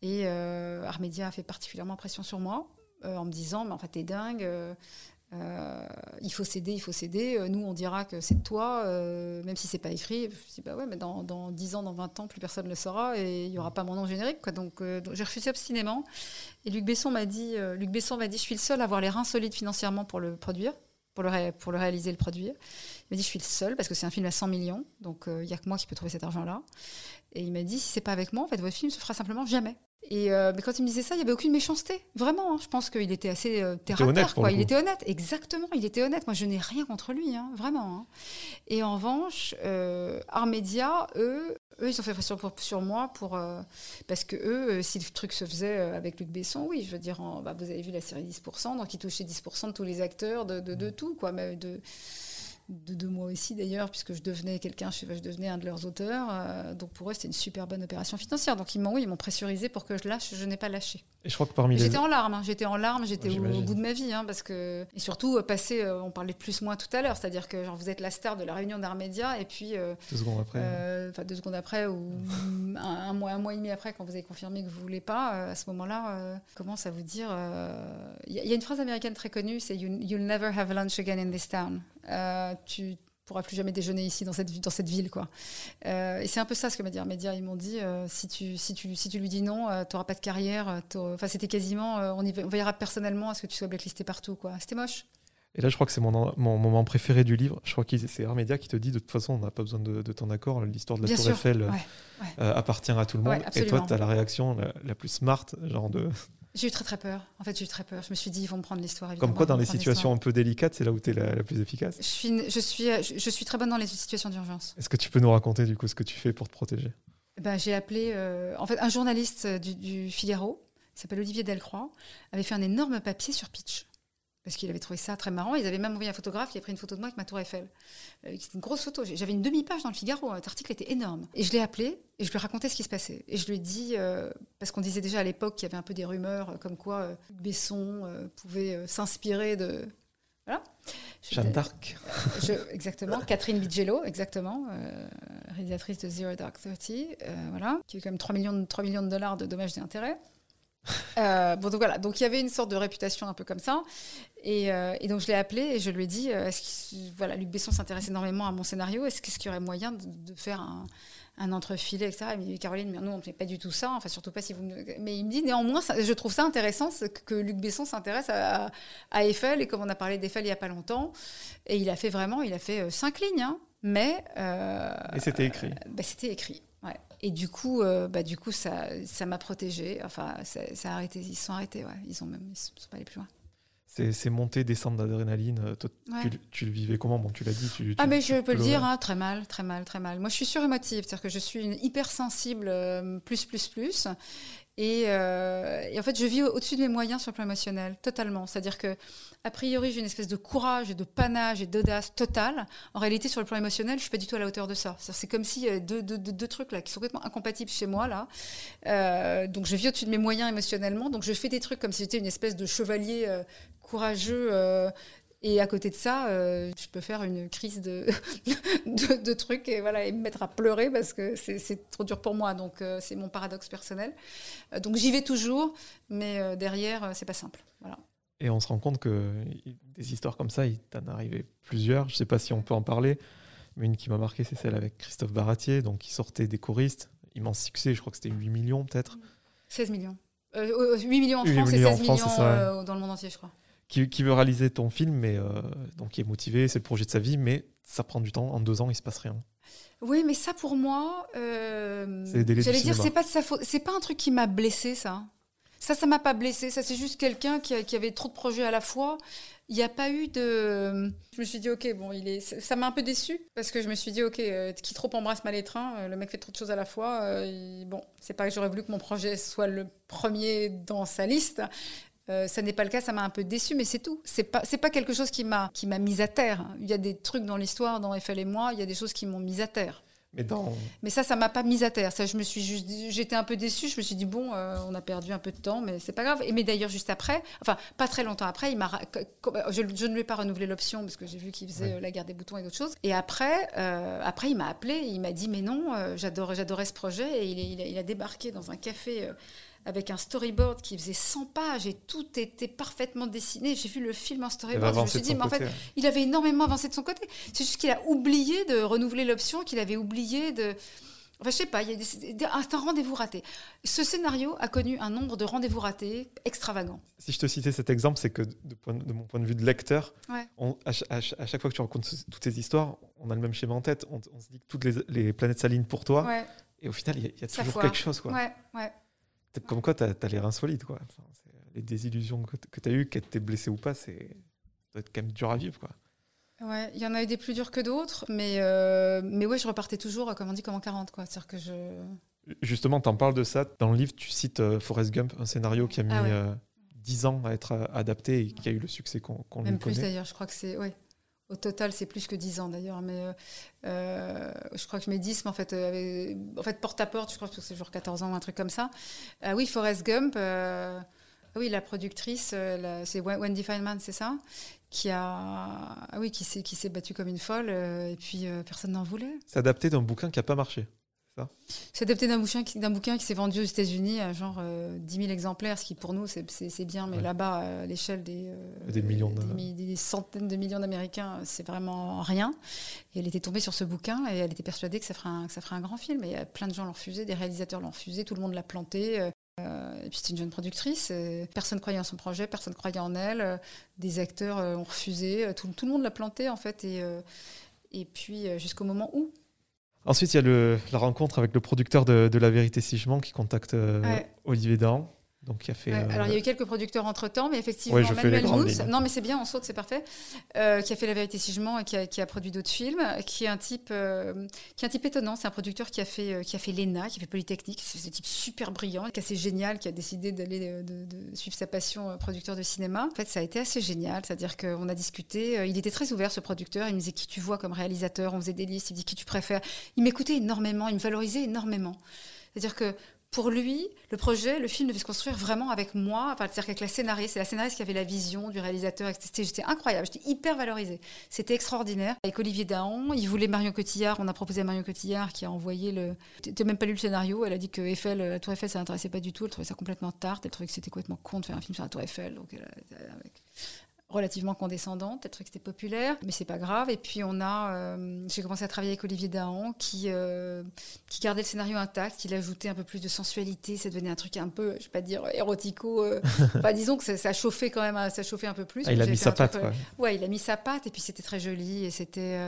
Et euh, Armédia a fait particulièrement pression sur moi, en me disant, mais en fait, t'es dingue. il faut céder, il faut céder. Nous, on dira que c'est toi, même si c'est pas écrit. Je dis, bah ouais, mais dans, dans 10 ans, dans 20 ans, plus personne ne le saura et il n'y aura pas mon nom générique. Quoi. Donc, donc j'ai refusé obstinément. Et Luc Besson m'a dit, Luc Besson m'a dit, je suis le seul à avoir les reins solides financièrement pour le produire pour le, pour le réaliser, le produire. Il m'a dit, je suis le seul, parce que c'est un film à 100 millions, donc il euh, n'y a que moi qui peux trouver cet argent-là. Et il m'a dit, si c'est pas avec moi, en fait, votre film se fera simplement jamais. Et euh, mais quand il me disait ça, il n'y avait aucune méchanceté. Vraiment, hein. je pense qu'il était assez euh, terre à terre. Quoi. Il était honnête, exactement, il était honnête. Moi, je n'ai rien contre lui, hein, vraiment. Hein. Et en revanche, euh, Armédia, eux, eux, ils ont fait pression sur moi pour, parce que eux, si le truc se faisait avec Luc Besson, oui, je veux dire, bah, vous avez vu la série 10%, donc ils touchaient 10% de tous les acteurs, de, de, de tout, quoi. Mais de, de, deux moi aussi d'ailleurs, puisque je devenais quelqu'un, je, je, devenais un de leurs auteurs. Euh, donc pour eux, c'était une super bonne opération financière. Donc ils m'ont, oui, ils m'ont pressurisé pour que je lâche. Je n'ai pas lâché. Et je crois que parmi J'étais en larmes, hein. j'étais en larmes, j'étais au, bout de ma vie, hein, parce que et surtout euh, passer, euh, on parlait de plus moins tout à l'heure, c'est-à-dire que genre, vous êtes la star de la réunion d'Armédia et puis deux secondes après, enfin deux secondes après ou un, mois, un mois et demi après, quand vous avez confirmé que vous voulez pas, à ce moment-là, commence à vous dire, il y, a une phrase américaine très connue, c'est you'll never have lunch again in this town. Tu pourra plus jamais déjeuner ici dans cette, dans cette ville. Quoi. Euh, et c'est un peu ça ce que m'a dit Média. Ils m'ont dit euh, si, tu, si, tu, si tu lui dis non, euh, tu n'auras pas de carrière. Enfin, c'était quasiment on, y, on veillera personnellement à ce que tu sois blacklisté partout. Quoi. C'était moche. Et là, je crois que c'est mon, mon, moment préféré du livre. Je crois que c'est Armédia qui te dit de toute façon, on n'a pas besoin de, ton accord. L'histoire de la Tour Eiffel appartient à tout le monde. et toi, tu as la réaction la, la, plus smart, genre de j'ai eu très très peur. En fait, j'ai eu très peur. Je me suis dit, ils vont me prendre l'histoire. Comme quoi, dans les situations un peu délicates, c'est là où tu es la, plus efficace je suis, je, suis, je, suis très bonne dans les situations d'urgence. Est-ce que tu peux nous raconter du coup ce que tu fais pour te protéger? Ben, J'ai appelé euh, en fait, un journaliste du, du Figaro, qui s'appelle Olivier Delcroix, avait fait un énorme papier sur Pitch parce qu'il avait trouvé ça très marrant. Ils avaient même envoyé un photographe qui a pris une photo de moi avec ma tour Eiffel. Euh, C'était une grosse photo. J'avais une demi-page dans le Figaro. Cet article était énorme. Et je l'ai appelé et je lui ai raconté ce qui se passait. Et je lui ai dit, euh, parce qu'on disait déjà à l'époque qu'il y avait un peu des rumeurs euh, comme quoi Besson pouvait s'inspirer de... Voilà. Jeanne d'Arc. exactement. Catherine Bigello, exactement. réalisatrice de Zero Dark Thirty. voilà. Qui a eu quand même 3 millions, 3 millions de dollars de dommages et intérêts. Euh, bon, donc voilà, donc il y avait une sorte de réputation un peu comme ça. Et, euh, donc je l'ai appelé et je lui ai dit euh, est-ce que, voilà, Luc Besson s'intéresse énormément à mon scénario, est-ce qu'il y aurait moyen de, faire un, un entrefilet, etc. Il me dit Caroline, mais nous, on ne fait pas du tout ça, enfin, surtout pas si vous. Mais il me dit néanmoins, je trouve ça intéressant que Luc Besson s'intéresse à, Eiffel et comme on a parlé d'Eiffel il n'y a pas longtemps. Et il a fait vraiment, il a fait cinq lignes, hein, mais. et c'était écrit. Bah, c'était écrit. Et du coup, euh, bah, du coup ça, ça m'a protégée. Enfin, ça, a arrêté. Ils sont arrêtés, ouais. Ils sont même, ils sont, pas allés plus loin. Ces montées, descentes d'adrénaline, euh, tu, tu, le vivais comment? Bon, tu l'as dit. Tu, ah, mais je peux le dire, hein, très mal, très mal, très mal. Moi, je suis surémotive, c'est-à-dire que je suis une hypersensible, euh, plus, plus, plus. Euh, et, en fait, je vis au-dessus de mes moyens sur le plan émotionnel, totalement. C'est-à-dire que, a priori, j'ai une espèce de courage et de panache et d'audace totale. En réalité, sur le plan émotionnel, je suis pas du tout à la hauteur de ça. C'est comme si deux, deux, deux, trucs là qui sont complètement incompatibles chez moi là. Euh, donc, je vis au-dessus de mes moyens émotionnellement. Donc, je fais des trucs comme si j'étais une espèce de chevalier euh, courageux et à côté de ça, euh, je peux faire une crise de, de, trucs et, voilà, et me mettre à pleurer parce que c'est trop dur pour moi. Donc, euh, c'est mon paradoxe personnel. Euh, donc, j'y vais toujours, mais derrière, c'est pas simple. Voilà. Et on se rend compte que des histoires comme ça, il t'en arrivé plusieurs. Je sais pas si on peut en parler, mais une qui m'a marqué, c'est celle avec Christophe Baratier, donc qui sortait des choristes. Immense succès, je crois que c'était 8 millions peut-être. 16 millions. 8 millions en France et 16 millions dans le monde entier, je crois qui, veut réaliser ton film, mais euh, donc qui est motivé, c'est le projet de sa vie, mais ça prend du temps. En deux ans, il se passe rien. Oui, mais ça pour moi, euh, j'allais dire, c'est pas de sa faute. C'est pas un truc qui m'a blessé, ça. Ça, ça m'a pas blessé. Ça, c'est juste quelqu'un qui, qui, avait trop de projets à la fois. Il n'y a pas eu de. Je me suis dit, ok, bon, il est. Ça m'a un peu déçu parce que je me suis dit, ok, euh, qui trop embrasse mal étreint, euh, le mec fait trop de choses à la fois. Euh, bon, c'est pas que j'aurais voulu que mon projet soit le premier dans sa liste, euh, ça n'est pas le cas, ça m'a un peu déçu, mais c'est tout. C'est pas, c'est pas quelque chose qui m'a, qui m'a mise à terre. Il y a des trucs dans l'histoire, dans Eiffel et moi, il y a des choses qui m'ont mise à terre. Mais, dans... mais ça, ça m'a pas mise à terre. Ça, je me suis juste, j'étais un peu déçue. Je me suis dit bon, euh, on a perdu un peu de temps, mais c'est pas grave. Et mais d'ailleurs, juste après, enfin pas très longtemps après, il m'a, je, ne lui ai pas renouvelé l'option parce que j'ai vu qu'il faisait euh, la guerre des boutons et d'autres choses. Et après, euh, après, il m'a appelé, il m'a dit mais non, j'adorais, j'adorais ce projet et il, il, a, il, a, débarqué dans un café avec un storyboard qui faisait 100 pages et tout était parfaitement dessiné. J'ai vu le film en storyboard, je me suis dit, mais en fait, il avait énormément avancé de son côté. C'est juste qu'il a oublié de renouveler l'option, qu'il avait oublié de... Enfin, je sais pas, c'est un rendez-vous raté. Ce scénario a connu un nombre de rendez-vous ratés extravagants. Si je te citais cet exemple, c'est que de, mon point de vue de lecteur, à, chaque fois que tu racontes toutes ces histoires, on a le même schéma en tête. On, se dit que toutes les, planètes s'alignent pour toi. Et au final, il y, a toujours quelque chose. Quoi. Ouais, ouais comme quoi, tu as, l'air insolite. Quoi. les désillusions que, tu as eues, qu'elles t'aient blessé ou pas, c'est doit être quand même dur à vivre. Quoi. Ouais, il y en a eu des plus durs que d'autres, mais, euh, mais ouais, je repartais toujours, comme on dit, comme en 40. Quoi. -dire que je... Justement, tu en parles de ça. Dans le livre, tu cites euh, Forrest Gump, un scénario qui a ah mis 10 euh, ans à être adapté et qui a eu le succès qu'on qu Même plus d'ailleurs, je crois que c'est. Ouais. Au total, c'est plus que 10 ans d'ailleurs, mais euh, euh, je crois que mes 10, en fait, euh, en fait, porte à porte, je crois que c'est genre 14 ans, un truc comme ça. Ah oui, Forrest Gump, ah oui, la productrice, c'est Wendy Feynman, c'est ça qui a ah oui qui s'est qui s'est battue comme une folle et puis personne n'en voulait. C'est adapté d'un bouquin qui a pas marché. C'est adapté d'un bouquin, d'un bouquin qui s'est vendu aux États-Unis à genre 10 000 exemplaires, ce qui pour nous c'est bien, mais là-bas, à l'échelle des, des, millions des, centaines de millions d'Américains, c'est vraiment rien. Et elle était tombée sur ce bouquin et elle était persuadée que ça ferait un, que ça ferait un grand film. Et plein de gens l'ont refusé, des réalisateurs l'ont refusé, tout le monde l'a planté. Euh, et puis c'était une jeune productrice, personne croyait en son projet, personne croyait en elle, des acteurs ont refusé, tout, tout le monde l'a planté en fait. Et, et puis jusqu'au moment où Ensuite, il y a le, la rencontre avec le producteur de, de La Vérité Si qui contacte euh, Olivier Dahan. Donc, il a fait, euh, Alors, il y a eu quelques producteurs entre temps, mais effectivement, Manuel Mousse, non, mais c'est bien, on saute, c'est parfait, euh, qui a fait La Vérité Si et qui a, qui a produit d'autres films, qui est un type, qui est un type étonnant. C'est un producteur qui a fait, qui a fait l'ENA, qui a fait Polytechnique. C'est un type super brillant, qui est assez génial, qui a décidé d'aller de, de, suivre sa passion producteur de cinéma. En fait, ça a été assez génial. C'est-à-dire qu'on a discuté. il était très ouvert, ce producteur. Il me disait qui tu vois comme réalisateur? On faisait des listes. Il me dit qui tu préfères? Il m'écoutait énormément. Il me valorisait énormément. C'est-à-dire que pour lui, le projet, le film devait se construire vraiment avec moi, enfin, c'est-à-dire avec la scénariste. C'est la scénariste qui avait la vision du réalisateur. J'étais incroyable, j'étais hyper valorisée. C'était extraordinaire. Avec Olivier Dahan, il voulait Marion Cotillard. On a proposé à Marion Cotillard qui a envoyé le. Tu n'as même pas lu le scénario. Elle a dit que Eiffel, la Tour Eiffel, ça l'intéressait pas du tout. Elle trouvait ça complètement tarte. Elle trouvait que c'était complètement con de faire un film sur la Tour Eiffel. Donc, elle, avec relativement condescendante, peut-être que c'était populaire, mais c'est pas grave. Et puis on a, euh, j'ai commencé à travailler avec Olivier Dahan, qui euh, qui gardait le scénario intact, il ajoutait un peu plus de sensualité, ça devenait un truc un peu, je vais pas dire érotico, euh, enfin disons que ça, ça, chauffait quand même, ça chauffait un peu plus. Ah, il a mis sa patte. ouais. il a mis sa patte et puis c'était très joli et c'était.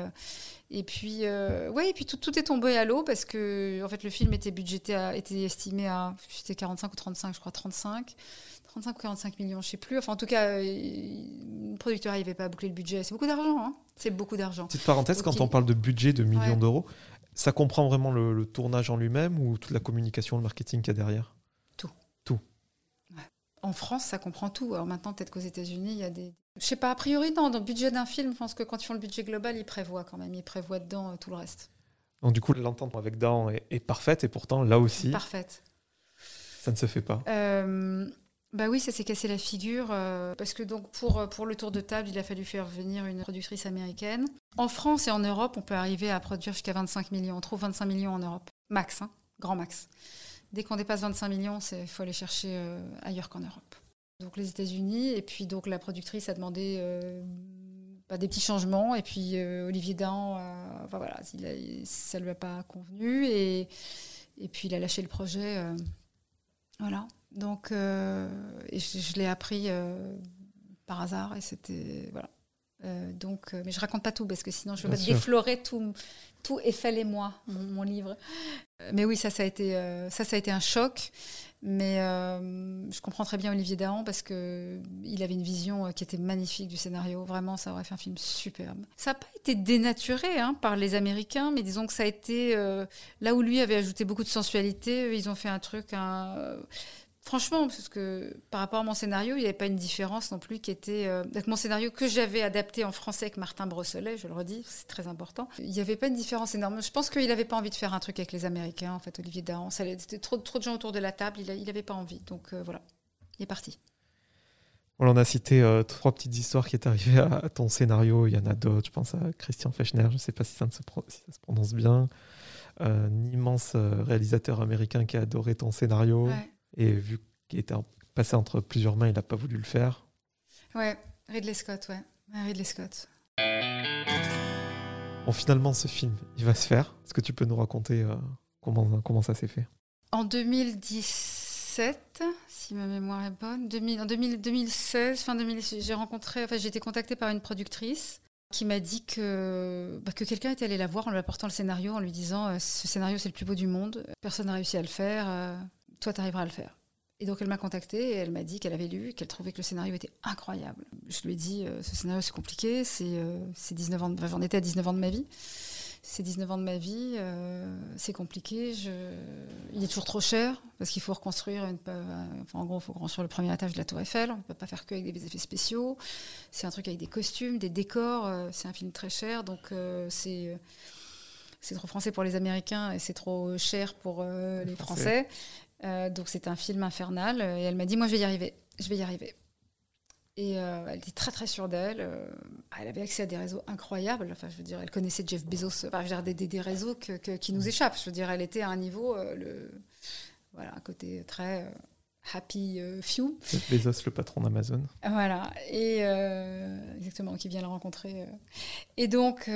Et puis, ouais, et puis tout, tout est tombé à l'eau parce que, en fait, le film était budgété, à, était estimé à, c'était 45 ou 35, je crois, 35. 35 ou 45 millions, je sais plus. Enfin, en tout cas, le producteur n'arrivait pas à boucler le budget. C'est beaucoup d'argent. Hein c'est beaucoup d'argent. Petite parenthèse, quand on parle de budget de millions d'euros, ça comprend vraiment le, tournage en lui-même ou toute la communication, le marketing qu'il y a derrière? Tout. Tout. En France, ça comprend tout. Alors maintenant, peut-être qu'aux États-Unis, il y a des. Je sais pas, a priori, non. Dans le budget d'un film, je pense que quand ils font le budget global, ils prévoient quand même. Ils prévoient dedans euh, tout le reste. Donc, du coup, l'entente avec Dan est, parfaite et pourtant, là aussi. Parfaite. Ça ne se fait pas. Euh, bah oui, ça s'est cassé la figure euh, parce que donc pour, euh, pour le tour de table, il a fallu faire venir une productrice américaine. En France et en Europe, on peut arriver à produire jusqu'à 25 millions. On trouve 25 millions en Europe, max, hein, grand max. Dès qu'on dépasse 25 millions, il faut aller chercher euh, ailleurs qu'en Europe. Donc les États-Unis et puis donc la productrice a demandé bah, des petits changements et puis Olivier Dahan, enfin, voilà, il ça lui a pas convenu et et puis il a lâché le projet. voilà. Donc, euh, je, l'ai appris euh, par hasard et c'était voilà. Euh, donc, mais je raconte pas tout parce que sinon je vais déflorer tout, tout Eiffel et moi, mon, livre. Mais oui, ça, ça a été, ça, ça a été un choc. Mais je comprends très bien Olivier Dahan parce que il avait une vision qui était magnifique du scénario. Vraiment, ça aurait fait un film superbe. Ça n'a pas été dénaturé hein, par les Américains, mais disons que ça a été là où lui avait ajouté beaucoup de sensualité. Ils ont fait un truc, un Franchement, parce que par rapport à mon scénario, il n'y avait pas une différence non plus qui était. Euh, avec mon scénario que j'avais adapté en français avec Martin Brosselet, je le redis, c'est très important. Il n'y avait pas une différence énorme. Je pense qu'il n'avait pas envie de faire un truc avec les Américains, en fait, Olivier Dahan. C'était trop, trop de gens autour de la table, il n'avait pas envie. Donc euh, voilà, il est parti. On en a cité euh, trois petites histoires qui est arrivées à, ton scénario. Il y en a d'autres. Je pense à Christian Fechner. Je ne sais pas si ça, se, si ça, se, prononce bien. un immense réalisateur américain qui a adoré ton scénario. Ouais. Et vu qu'il était passé entre plusieurs mains, il n'a pas voulu le faire. Ouais, Ridley Scott, ouais. Ridley Scott. Bon, finalement, ce film, il va se faire. Est-ce que tu peux nous raconter euh, comment, comment ça s'est fait? En 2017, si ma mémoire est bonne, en 2016, fin 2016, j'ai rencontré, enfin, j'ai été contactée par une productrice qui m'a dit que, bah, que quelqu'un était allé la voir en lui apportant le scénario, en lui disant euh, Ce scénario, c'est le plus beau du monde, personne n'a réussi à le faire. Euh, toi, tu arriveras à le faire. Et donc, elle m'a contactée et elle m'a dit qu'elle avait lu, qu'elle trouvait que le scénario était incroyable. Je lui ai dit, euh, ce scénario, c'est compliqué, c'est euh, 19 ans, j'en étais à 19 ans de ma vie. C'est 19 ans de ma vie, euh, c'est compliqué. Je... Il est toujours trop cher parce qu'il faut reconstruire. Une... Enfin, en gros, il faut reconstruire le premier étage de la Tour Eiffel. On ne peut pas faire que avec des effets spéciaux. C'est un truc avec des costumes, des décors. Euh, c'est un film très cher, donc c'est c'est trop français pour les Américains et c'est trop cher pour les Français. Euh, donc c'était un film infernal. Et elle m'a dit, moi je vais y arriver, je vais y arriver. Et euh, elle était très très sûre d'elle. Euh, elle avait accès à des réseaux incroyables. Enfin, je veux dire, elle connaissait Jeff Bezos. Enfin, je veux dire, des, réseaux qui nous échappent. Je veux dire, elle était à un niveau, le, voilà, un côté très happy few. Jeff Bezos, le patron d'Amazon. Voilà. Et exactement, qui vient la rencontrer. Et donc,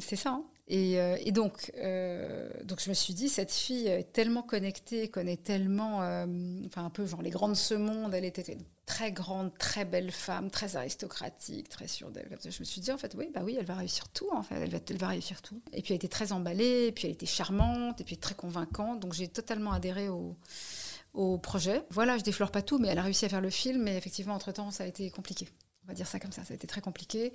c'est ça. Hein. Euh, et, donc, euh, donc, je me suis dit, cette fille est tellement connectée, connaît tellement, euh, enfin un peu genre les grandes de ce monde. Elle était une très grande, très belle femme, très aristocratique, très sûre d'elle. Je me suis dit, en fait, oui, bah oui, elle va réussir tout. En fait, elle va, réussir tout. Et puis elle était très emballée, et puis elle était charmante, et puis très convaincante. Donc j'ai totalement adhéré au au projet. Voilà, je déflore pas tout, mais elle a réussi à faire le film. Mais effectivement, entre-temps, ça a été compliqué. On va dire ça comme ça. Ça a été très compliqué.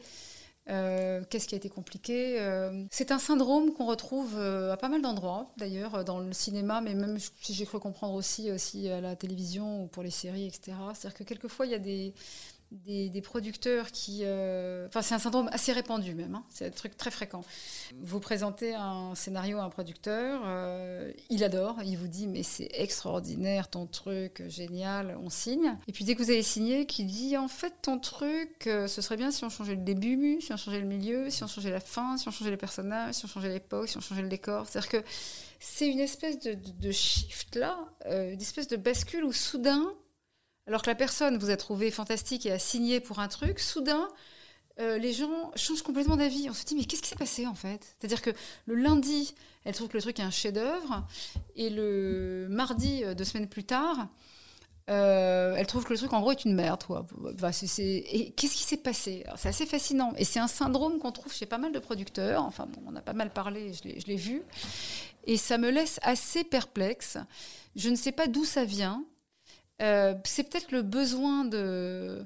Euh, qu'est-ce qui a été compliqué euh, C'est un syndrome qu'on retrouve euh, à pas mal d'endroits, d'ailleurs, dans le cinéma, mais même si j'ai cru comprendre aussi, aussi à la télévision ou pour les séries, etc. C'est-à-dire que quelquefois, il y a des, des, producteurs qui... Euh, enfin, c'est un syndrome assez répandu même, hein. c'est un truc très fréquent. Vous présentez un scénario à un producteur, euh, il adore, il vous dit mais c'est extraordinaire ton truc, génial, on signe. Et puis dès que vous avez signé, qui dit en fait ton truc, euh, ce serait bien si on changeait le début, si on changeait le milieu, si on changeait la fin, si on changeait les personnages, si on changeait l'époque, si on changeait le décor. C'est-à-dire que c'est une espèce de shift là, une espèce de bascule où soudain alors que la personne vous a trouvé fantastique et a signé pour un truc, soudain, euh, les gens changent complètement d'avis. On se dit, mais qu'est-ce qui s'est passé en fait? C'est-à-dire que le lundi, elle trouve que le truc est un chef-d'œuvre, et le mardi, euh, deux semaines plus tard, euh, elle trouve que le truc en gros est une merde. Bah, et qu'est-ce qui s'est passé? C'est assez fascinant. Et c'est un syndrome qu'on trouve chez pas mal de producteurs. Enfin, on a pas mal parlé, je l'ai vu. Et ça me laisse assez perplexe. Je ne sais pas d'où ça vient. Euh, c'est peut-être le besoin de,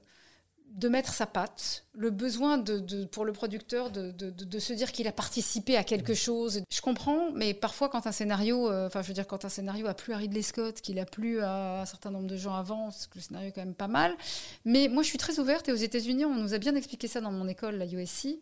de mettre sa patte, le besoin de, pour le producteur de, de se dire qu'il a participé à quelque chose. Je comprends, mais parfois quand un scénario, euh, je veux dire quand un scénario a plu à Ridley Scott, qu'il a plu à un certain nombre de gens avant, que le scénario est quand même pas mal. Mais moi je suis très ouverte et aux États-Unis on nous a bien expliqué ça dans mon école, la USC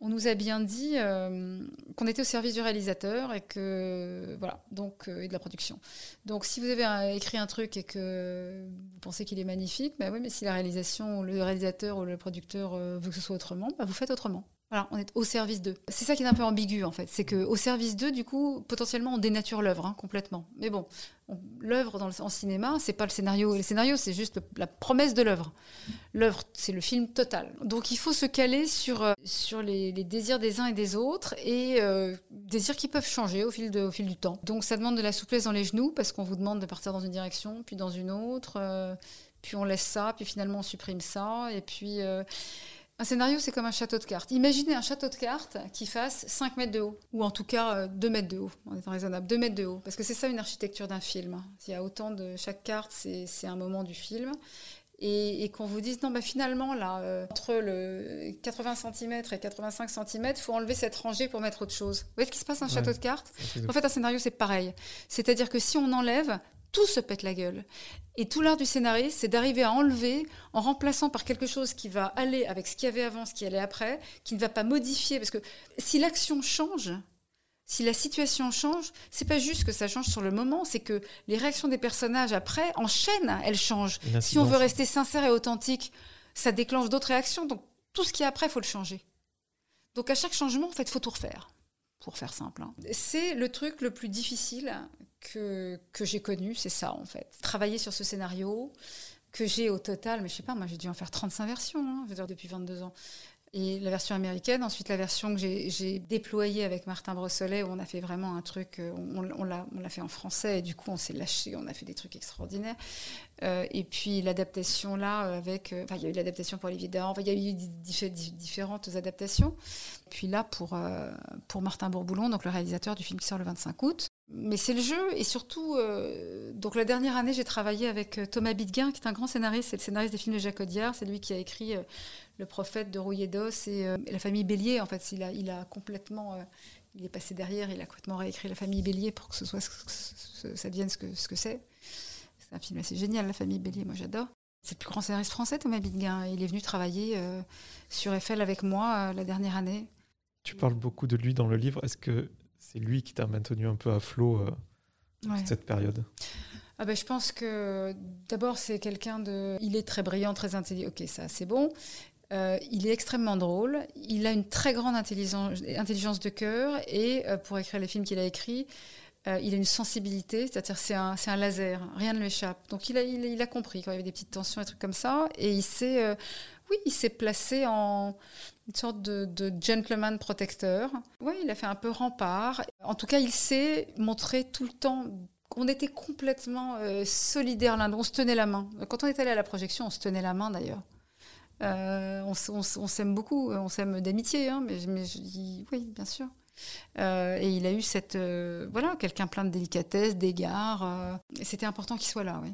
on nous a bien dit euh, qu'on était au service du réalisateur et que voilà donc euh, et de la production. Donc si vous avez écrit un truc et que vous pensez qu'il est magnifique, bah oui, mais si la réalisation, le réalisateur ou le producteur euh, veut que ce soit autrement, bah vous faites autrement. Voilà, on est au service d'eux. C'est ça qui est un peu ambigu en fait, c'est que au service d'eux, du coup, potentiellement, on dénature l'œuvre hein, complètement. Mais bon, l'œuvre en cinéma, c'est pas le scénario. Le scénario, c'est juste la promesse de l'œuvre. L'œuvre, c'est le film total. Donc il faut se caler sur euh, sur les, désirs des uns et des autres et euh, désirs qui peuvent changer au fil de, au fil du temps. Donc ça demande de la souplesse dans les genoux parce qu'on vous demande de partir dans une direction, puis dans une autre. Euh, puis on laisse ça, puis finalement on supprime ça, et puis un scénario, c'est comme un château de cartes. Imaginez un château de cartes qui fasse 5 mètres de haut, ou en tout cas 2 euh, mètres de haut, en étant raisonnable, 2 mètres de haut. Parce que c'est ça une architecture d'un film. Il y a autant de. Chaque carte, c'est un moment du film. Et, qu'on vous dise, non, bah finalement, là, euh, entre le 80 cm et 85 cm, il faut enlever cette rangée pour mettre autre chose. Vous voyez ce qui se passe un château de cartes? En fait, un scénario, c'est pareil. C'est-à-dire que si on enlève, tout se pète la gueule. Et tout l'art du scénariste, c'est d'arriver à enlever en remplaçant par quelque chose qui va aller avec ce qu'il y avait avant, ce qui allait après, qui ne va pas modifier. Parce que si l'action change, si la situation change, c'est pas juste que ça change sur le moment, c'est que les réactions des personnages après, en chaîne, elles changent. Si on veut rester sincère et authentique, ça déclenche d'autres réactions. Donc tout ce qui est après, il faut le changer. Donc à chaque changement, en fait, il faut tout refaire, pour faire simple. Hein. C'est le truc le plus difficile que, que j'ai connu, c'est ça en fait. Travailler sur ce scénario que j'ai au total, mais je sais pas, moi j'ai dû en faire 35 versions, hein, je veux dire, depuis 22 ans et la version américaine. Ensuite, la version que j'ai déployée avec Martin Brossolet, où on a fait vraiment un truc, euh, on, on l'a fait en français, et du coup, on s'est lâché, on a fait des trucs extraordinaires. Euh, et puis, l'adaptation là, euh, avec. Enfin, il y a eu l'adaptation pour Olivier Dahan, enfin, il y a eu différentes adaptations. Puis là, pour, pour Martin Bourboulon, donc le réalisateur du film qui sort le 25 août. Mais c'est le jeu, et surtout, donc la dernière année, j'ai travaillé avec Thomas Bidguin, qui est un grand scénariste, c'est le scénariste des films de Jacques Audiard, c'est lui qui a écrit le prophète de Rouillet-d'Os euh, et, la famille Bélier. En fait, il a, complètement, euh, il est passé derrière, il a complètement réécrit la famille Bélier pour que ça devienne ce que ce que c'est. C'est un film assez génial, la famille Bélier. Moi, j'adore. C'est le plus grand scénariste français, Thomas Bidguin. Il est venu travailler euh, sur Eiffel avec moi la dernière année. Tu parles beaucoup de lui dans le livre. Est-ce que c'est lui qui t'a maintenu un peu à flot cette période ah ben, je pense que d'abord c'est quelqu'un de, il est très brillant, très intelligent. Ok, ça c'est bon. Euh, il est extrêmement drôle. Il a une très grande intelligence, de cœur. Et euh, pour écrire les films qu'il a écrits, euh, il a une sensibilité, c'est-à-dire c'est un, un, laser, rien ne lui échappe. Donc il a, il, a compris quand il y avait des petites tensions, des trucs comme ça. Et il s'est, oui, il s'est placé en une sorte de, gentleman protecteur. Oui, il a fait un peu rempart. En tout cas, il s'est montré tout le temps on était complètement solidaires l'un On se tenait la main. Quand on est allé à la projection, on se tenait la main d'ailleurs. Euh, on, s'aime beaucoup, on s'aime d'amitié, hein, mais, je dis oui, bien sûr. Euh, et il a eu cette. Euh, voilà, quelqu'un plein de délicatesse, d'égards. et c'était important qu'il soit là, oui.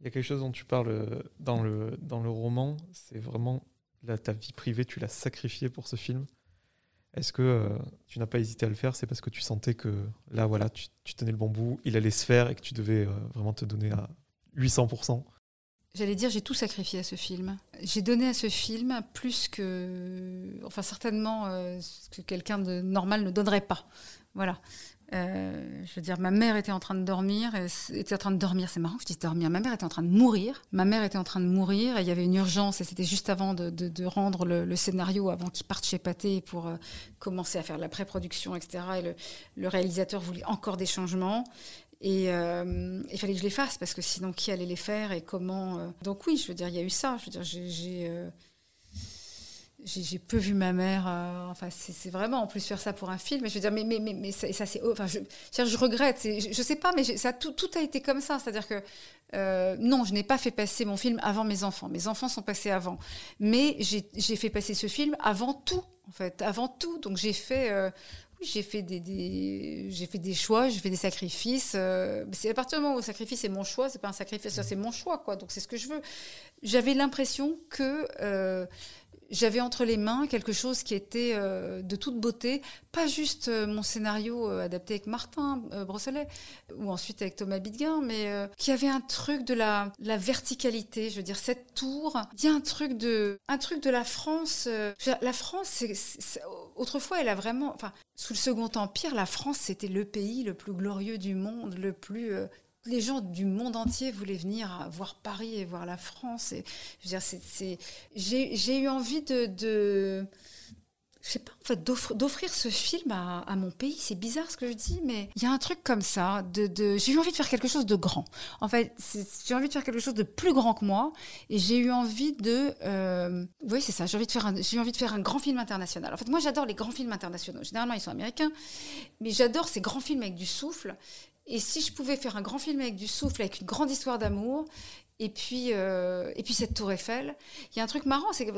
Il y a quelque chose dont tu parles dans le, dans le roman, c'est vraiment ta vie privée, tu l'as sacrifiée pour ce film. Est-ce que tu n'as pas hésité à le faire? C'est parce que tu sentais que là, voilà, tu, tenais le bon bout, il allait se faire et que tu devais vraiment te donner à 800% J'allais dire, j'ai tout sacrifié à ce film. J'ai donné à ce film plus que, enfin certainement, euh, ce que quelqu'un de normal ne donnerait pas. Voilà. Euh, je veux dire, ma mère était en train de dormir, était en train de dormir, c'est marrant que je dise dormir. Ma mère était en train de mourir. Ma mère était en train de mourir et il y avait une urgence et c'était juste avant de, rendre le, scénario, avant qu'il parte chez Pathé pour euh, commencer à faire la pré-production, etc. Et le, réalisateur voulait encore des changements. Et euh, il fallait que je les fasse parce que sinon, qui allait les faire et comment. Donc oui, je veux dire, il y a eu ça. Je veux dire, j'ai j'ai peu vu ma mère. enfin, c'est vraiment en plus faire ça pour un film. Je veux dire, mais ça, c'est. Enfin, je, je regrette. Je, je sais pas, mais ça tout, tout a été comme ça. C'est-à-dire que non, je n'ai pas fait passer mon film avant mes enfants. Mes enfants sont passés avant, mais j'ai fait passer ce film avant tout. En fait, avant tout. Donc j'ai fait j'ai fait des, j'ai fait des choix, j'ai fait des sacrifices. Euh, c'est à partir du moment où le sacrifice c'est mon choix, c'est pas un sacrifice, c'est mon choix quoi. Donc c'est ce que je veux. J'avais l'impression que euh, j'avais entre les mains quelque chose qui était euh, de toute beauté, pas juste euh, mon scénario euh, adapté avec Martin Brosselet ou ensuite avec Thomas Bidguin, mais qui avait un truc de la, verticalité. Je veux dire, cette tour, il y a un truc de, un truc de la France. la France, autrefois, elle a vraiment, enfin, sous le Second Empire, la France, c'était le pays le plus glorieux du monde, le plus les gens du monde entier voulaient venir voir Paris et voir la France. Et, c'est, j'ai, eu envie de, je sais pas, en fait, d'offrir ce film à, mon pays. C'est bizarre ce que je dis, mais il y a un truc comme ça. J'ai eu envie de faire quelque chose de grand. En fait, j'ai envie de faire quelque chose de plus grand que moi. Et j'ai eu envie de. Euh, oui, c'est ça. J'ai envie, de faire un, j'ai envie de faire un grand film international. En fait, moi, j'adore les grands films internationaux. Généralement, ils sont américains. Mais j'adore ces grands films avec du souffle. Et si je pouvais faire un grand film avec du souffle, avec une grande histoire d'amour, et puis, euh, et puis cette tour Eiffel, il y a un truc marrant, c'est que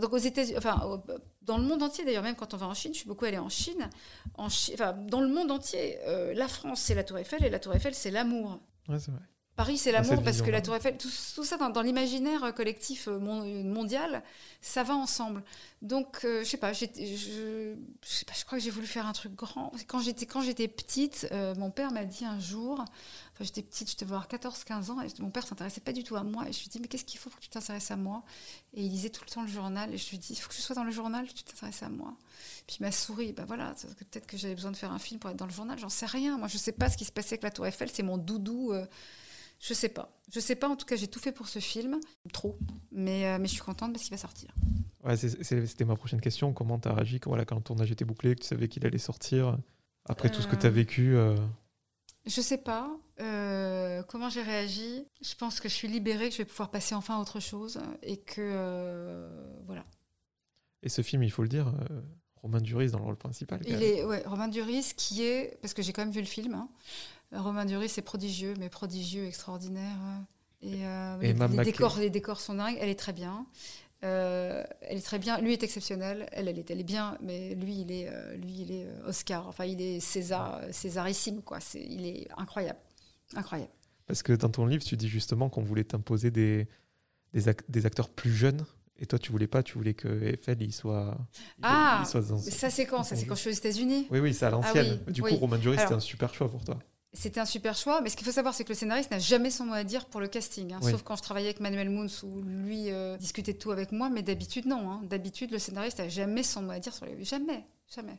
dans le monde entier d'ailleurs, même quand on va en Chine, je suis beaucoup allée en Chine, en enfin dans le monde entier, euh, la France c'est la tour Eiffel et la tour Eiffel c'est l'amour. Ouais, c'est vrai. Paris, c'est l'amour parce que la. Tour Eiffel, tout, tout ça dans, dans l'imaginaire collectif euh, mon- mondial, ça va ensemble. Donc, euh, je sais pas, je, je sais pas, je crois que j'ai voulu faire un truc grand. Quand j'étais quand j'étais petite, euh, mon père m'a dit un jour, enfin j'étais petite, je devais avoir 14-15 ans, et mon père s'intéressait pas du tout à moi. Et je lui dis, mais qu'est-ce qu'il faut pour que tu t'intéresses à moi? Et il lisait tout le temps le journal, et je lui dis, il faut que je sois dans le journal, tu t'intéresses à moi. Puis il m'a souri, bah voilà, peut-être que j'avais besoin de faire un film pour être dans le journal, j'en sais rien. Moi, je sais pas ce qui se passait avec la Tour Eiffel, c'est mon doudou. euh, je sais pas. Je sais pas, en tout cas, j'ai tout fait pour ce film. Trop. Mais, euh, mais je suis contente parce qu'il va sortir. Ouais, c'était ma prochaine question. Comment tu as réagi quand, voilà, quand le tournage était bouclé, que tu savais qu'il allait sortir Après tout ce que tu as Euh, vécu euh, Je sais pas euh, comment j'ai réagi? Je pense que je suis libérée, que je vais pouvoir passer enfin à autre chose. Et que. voilà. Et ce film, il faut le dire, Romain Duris dans le rôle principal. Il est, ouais, Romain Duris, qui est. Parce que j'ai quand même vu le film. hein. Romain Duris est prodigieux, mais prodigieux, extraordinaire. Et, euh, Et les, décors, les décors sont dingues. Elle est très bien. Euh, elle est très bien. Lui est exceptionnel. Elle, elle est, elle est bien, mais lui, il est, euh, lui, il est euh, Oscar. Enfin, il est César, Césarissime, quoi. C'est, il est incroyable, incroyable. Parce que dans ton livre, tu dis justement qu'on voulait t'imposer des, des, ac- des acteurs plus jeunes. Et toi, tu voulais pas, tu voulais que Eiffel, il soit. Ah, il soit dans- Ça, c'est quand? Ça, c'est quand je suis aux États-Unis? Oui, oui, c'est à l'ancienne. oui, du oui. coup, Romain Duris, c'était un super choix pour toi. C'était un super choix, mais ce qu'il faut savoir, c'est que le scénariste n'a jamais son mot à dire pour le casting. hein. Oui. Sauf quand je travaillais avec Manuel Moons, où lui euh, discutait de tout avec moi, mais d'habitude, non. hein. D'habitude, le scénariste n'a jamais son mot à dire sur les. Jamais, jamais.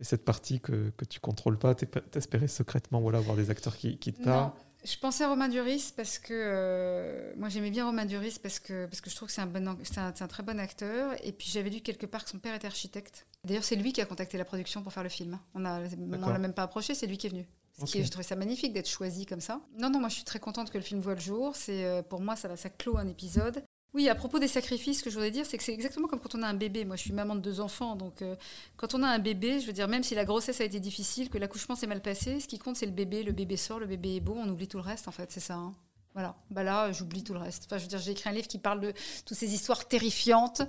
Et cette partie que, que tu contrôles pas, t'es- t'espérais secrètement voilà, voir des acteurs qui, qui te Non. parlent? Je pensais à Romain Duris parce que euh, moi j'aimais bien Romain Duris parce que, parce que je trouve que c'est un, bon, un, très bon acteur. Et puis j'avais lu quelque part que son père était architecte. D'ailleurs, c'est lui qui a contacté la production pour faire le film. On D'accord. l'a même pas approché, c'est lui qui est venu. Ce qui Ok. est- je trouvais ça magnifique d'être choisi comme ça. Non, non, moi je suis très contente que le film voit le jour. C'est euh, pour moi ça va, ça clôt un épisode. Oui, à propos des sacrifices, ce que je voudrais dire, c'est que c'est exactement comme quand on a un bébé. Moi, je suis maman de deux enfants, donc euh, quand on a un bébé, je veux dire, même si la grossesse a été difficile, que l'accouchement s'est mal passé, ce qui compte, c'est le bébé. Le bébé sort, le bébé est beau, on oublie tout le reste, en fait, c'est ça. hein. Voilà. Bah là, j'oublie tout le reste. Enfin, je veux dire, j'ai écrit un livre qui parle de toutes ces histoires terrifiantes,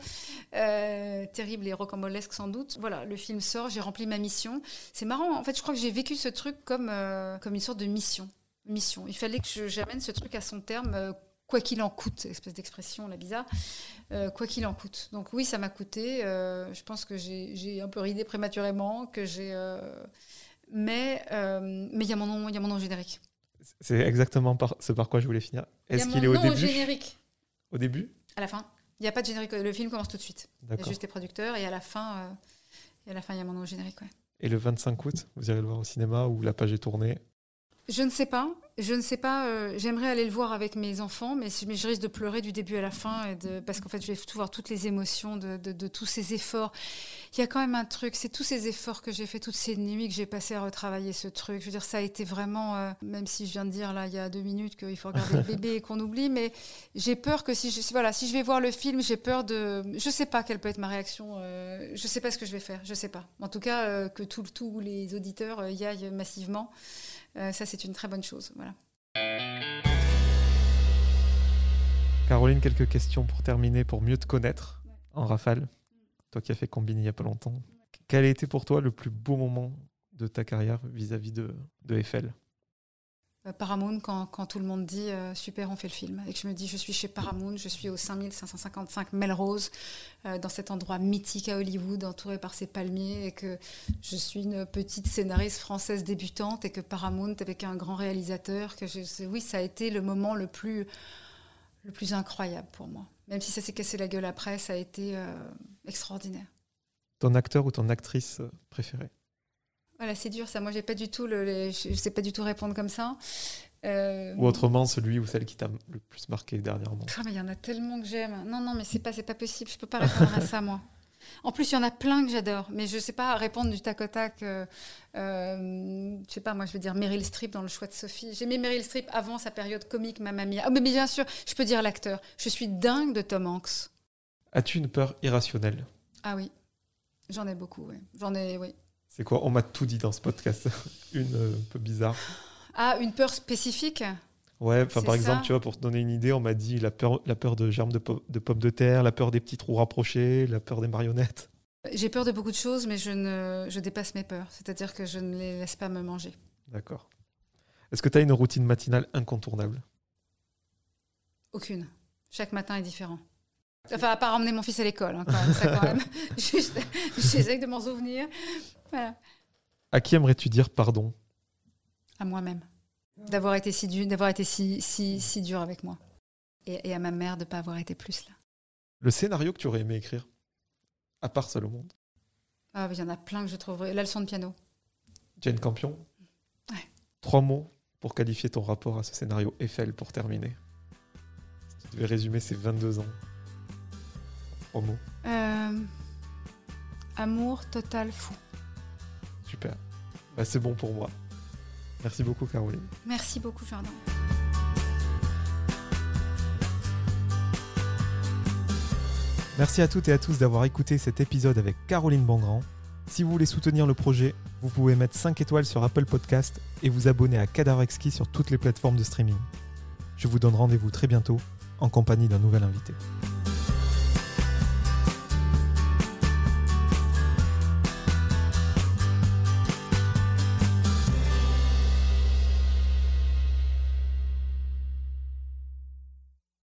euh, terribles et rocambolesques sans doute. Voilà, le film sort, j'ai rempli ma mission. C'est marrant. En fait, je crois que j'ai vécu ce truc comme euh, comme une sorte de mission. Mission. Il fallait que j'amène ce truc à son terme. euh, Quoi qu'il en coûte, espèce d'expression là bizarre, quoi qu'il en coûte. Donc oui, ça m'a coûté. je pense que j'ai un peu ridé prématurément, que j'ai. mais mais il y a mon nom, il y a mon nom générique. C'est exactement par, ce par quoi je voulais finir. Est-ce qu'il est au début? générique Au début? À la fin. Il n'y a pas de générique. Le film commence tout de suite. Il y a juste les producteurs et à la fin, euh, et à la fin, il y a mon nom générique. ouais. Et le 25 août, vous irez le voir au cinéma où la page est tournée? Je ne sais pas. Je ne sais pas. euh, J'aimerais aller le voir avec mes enfants, mais, je risque de pleurer du début à la fin, et de, parce qu'en fait, je vais tout voir toutes les émotions de, de- de tous ces efforts. Il y a quand même un truc, c'est tous ces efforts que j'ai fait, toutes ces nuits que j'ai passées à retravailler ce truc. Je veux dire, ça a été vraiment, euh, même si je viens de dire là, il y a deux minutes qu'il faut regarder le bébé et qu'on oublie, mais j'ai peur que si je, voilà, si je vais voir le film, j'ai peur de, je sais pas quelle peut être ma réaction. euh, je sais pas ce que je vais faire. Je sais pas. En tout cas, que tout- tous les auditeurs y aillent massivement. Euh, ça, c'est une très bonne chose. Voilà. Caroline, quelques questions pour terminer, pour mieux te connaître en rafale. Toi qui as fait Combini il n'y a pas longtemps. Quel a été pour toi le plus beau moment de ta carrière vis-à-vis de, de Eiffel? Paramount, quand, tout le monde dit euh, super, on fait le film, et que je me dis je suis chez Paramount, je suis au 5555 Melrose, euh, dans cet endroit mythique à Hollywood, entouré par ces palmiers, et que je suis une petite scénariste française débutante, et que Paramount, avec un grand réalisateur, que je, oui, ça a été le moment le plus, le plus incroyable pour moi. Même si ça s'est cassé la gueule après, ça a été euh, extraordinaire. Ton acteur ou ton actrice euh, préférée? Voilà, c'est dur ça. Moi, j'ai pas du tout le, les- je sais pas du tout répondre comme ça. Euh, Ou autrement, celui ou celle qui t'a le plus marqué dernièrement mais il y en a tellement que j'aime. Non, non, mais c'est pas, c'est pas possible. Je peux pas répondre à ça, moi. En plus, il y en a plein que j'adore, mais je sais pas répondre du tac au tac. Euh, euh, je sais pas, moi, je veux dire Meryl Streep dans Le Choix de Sophie. J'aimais Meryl Streep avant sa période comique, Mamma Mia. Ah, mais bien sûr, je peux dire l'acteur. Je suis dingue de Tom Hanks. As-tu une peur irrationnelle? Ah oui, j'en ai beaucoup. ouais. J'en ai, oui. C'est quoi On m'a tout dit dans ce podcast. une euh, un peu bizarre. Ah, une peur spécifique Ouais, par ça. exemple, tu vois, pour te donner une idée, on m'a dit la peur, la peur de germes de, po- de pommes de terre, la peur des petits trous rapprochés, la peur des marionnettes. J'ai peur de beaucoup de choses, mais je, ne, je dépasse mes peurs. C'est-à-dire que je ne les laisse pas me manger. D'accord. Est-ce que tu as une routine matinale incontournable? Aucune. Chaque matin est différent. Enfin, à part emmener mon fils à l'école, hein, quand même, même. Juste, J'essaie de m'en souvenir. Voilà. À qui aimerais-tu dire pardon? À moi-même. D'avoir été si dur, d'avoir été si, si, si dur avec moi. Et, et à ma mère de ne pas avoir été plus là. Le scénario que tu aurais aimé écrire À part Seul au monde? Ah, il y en a plein que je trouverais. La leçon de piano. Jane Campion? Ouais. Trois mots pour qualifier ton rapport à ce scénario Eiffel pour terminer. Si tu devais résumer ces 22 ans. Mots. Euh, amour total fou. Super. Bah, c'est bon pour moi. Merci beaucoup, Caroline. Merci beaucoup, Fernand. Merci à toutes et à tous d'avoir écouté cet épisode avec Caroline Bongrand. Si vous voulez soutenir le projet, vous pouvez mettre 5 étoiles sur Apple Podcast et vous abonner à Cadavre Exquis sur toutes les plateformes de streaming. Je vous donne rendez-vous très bientôt en compagnie d'un nouvel invité.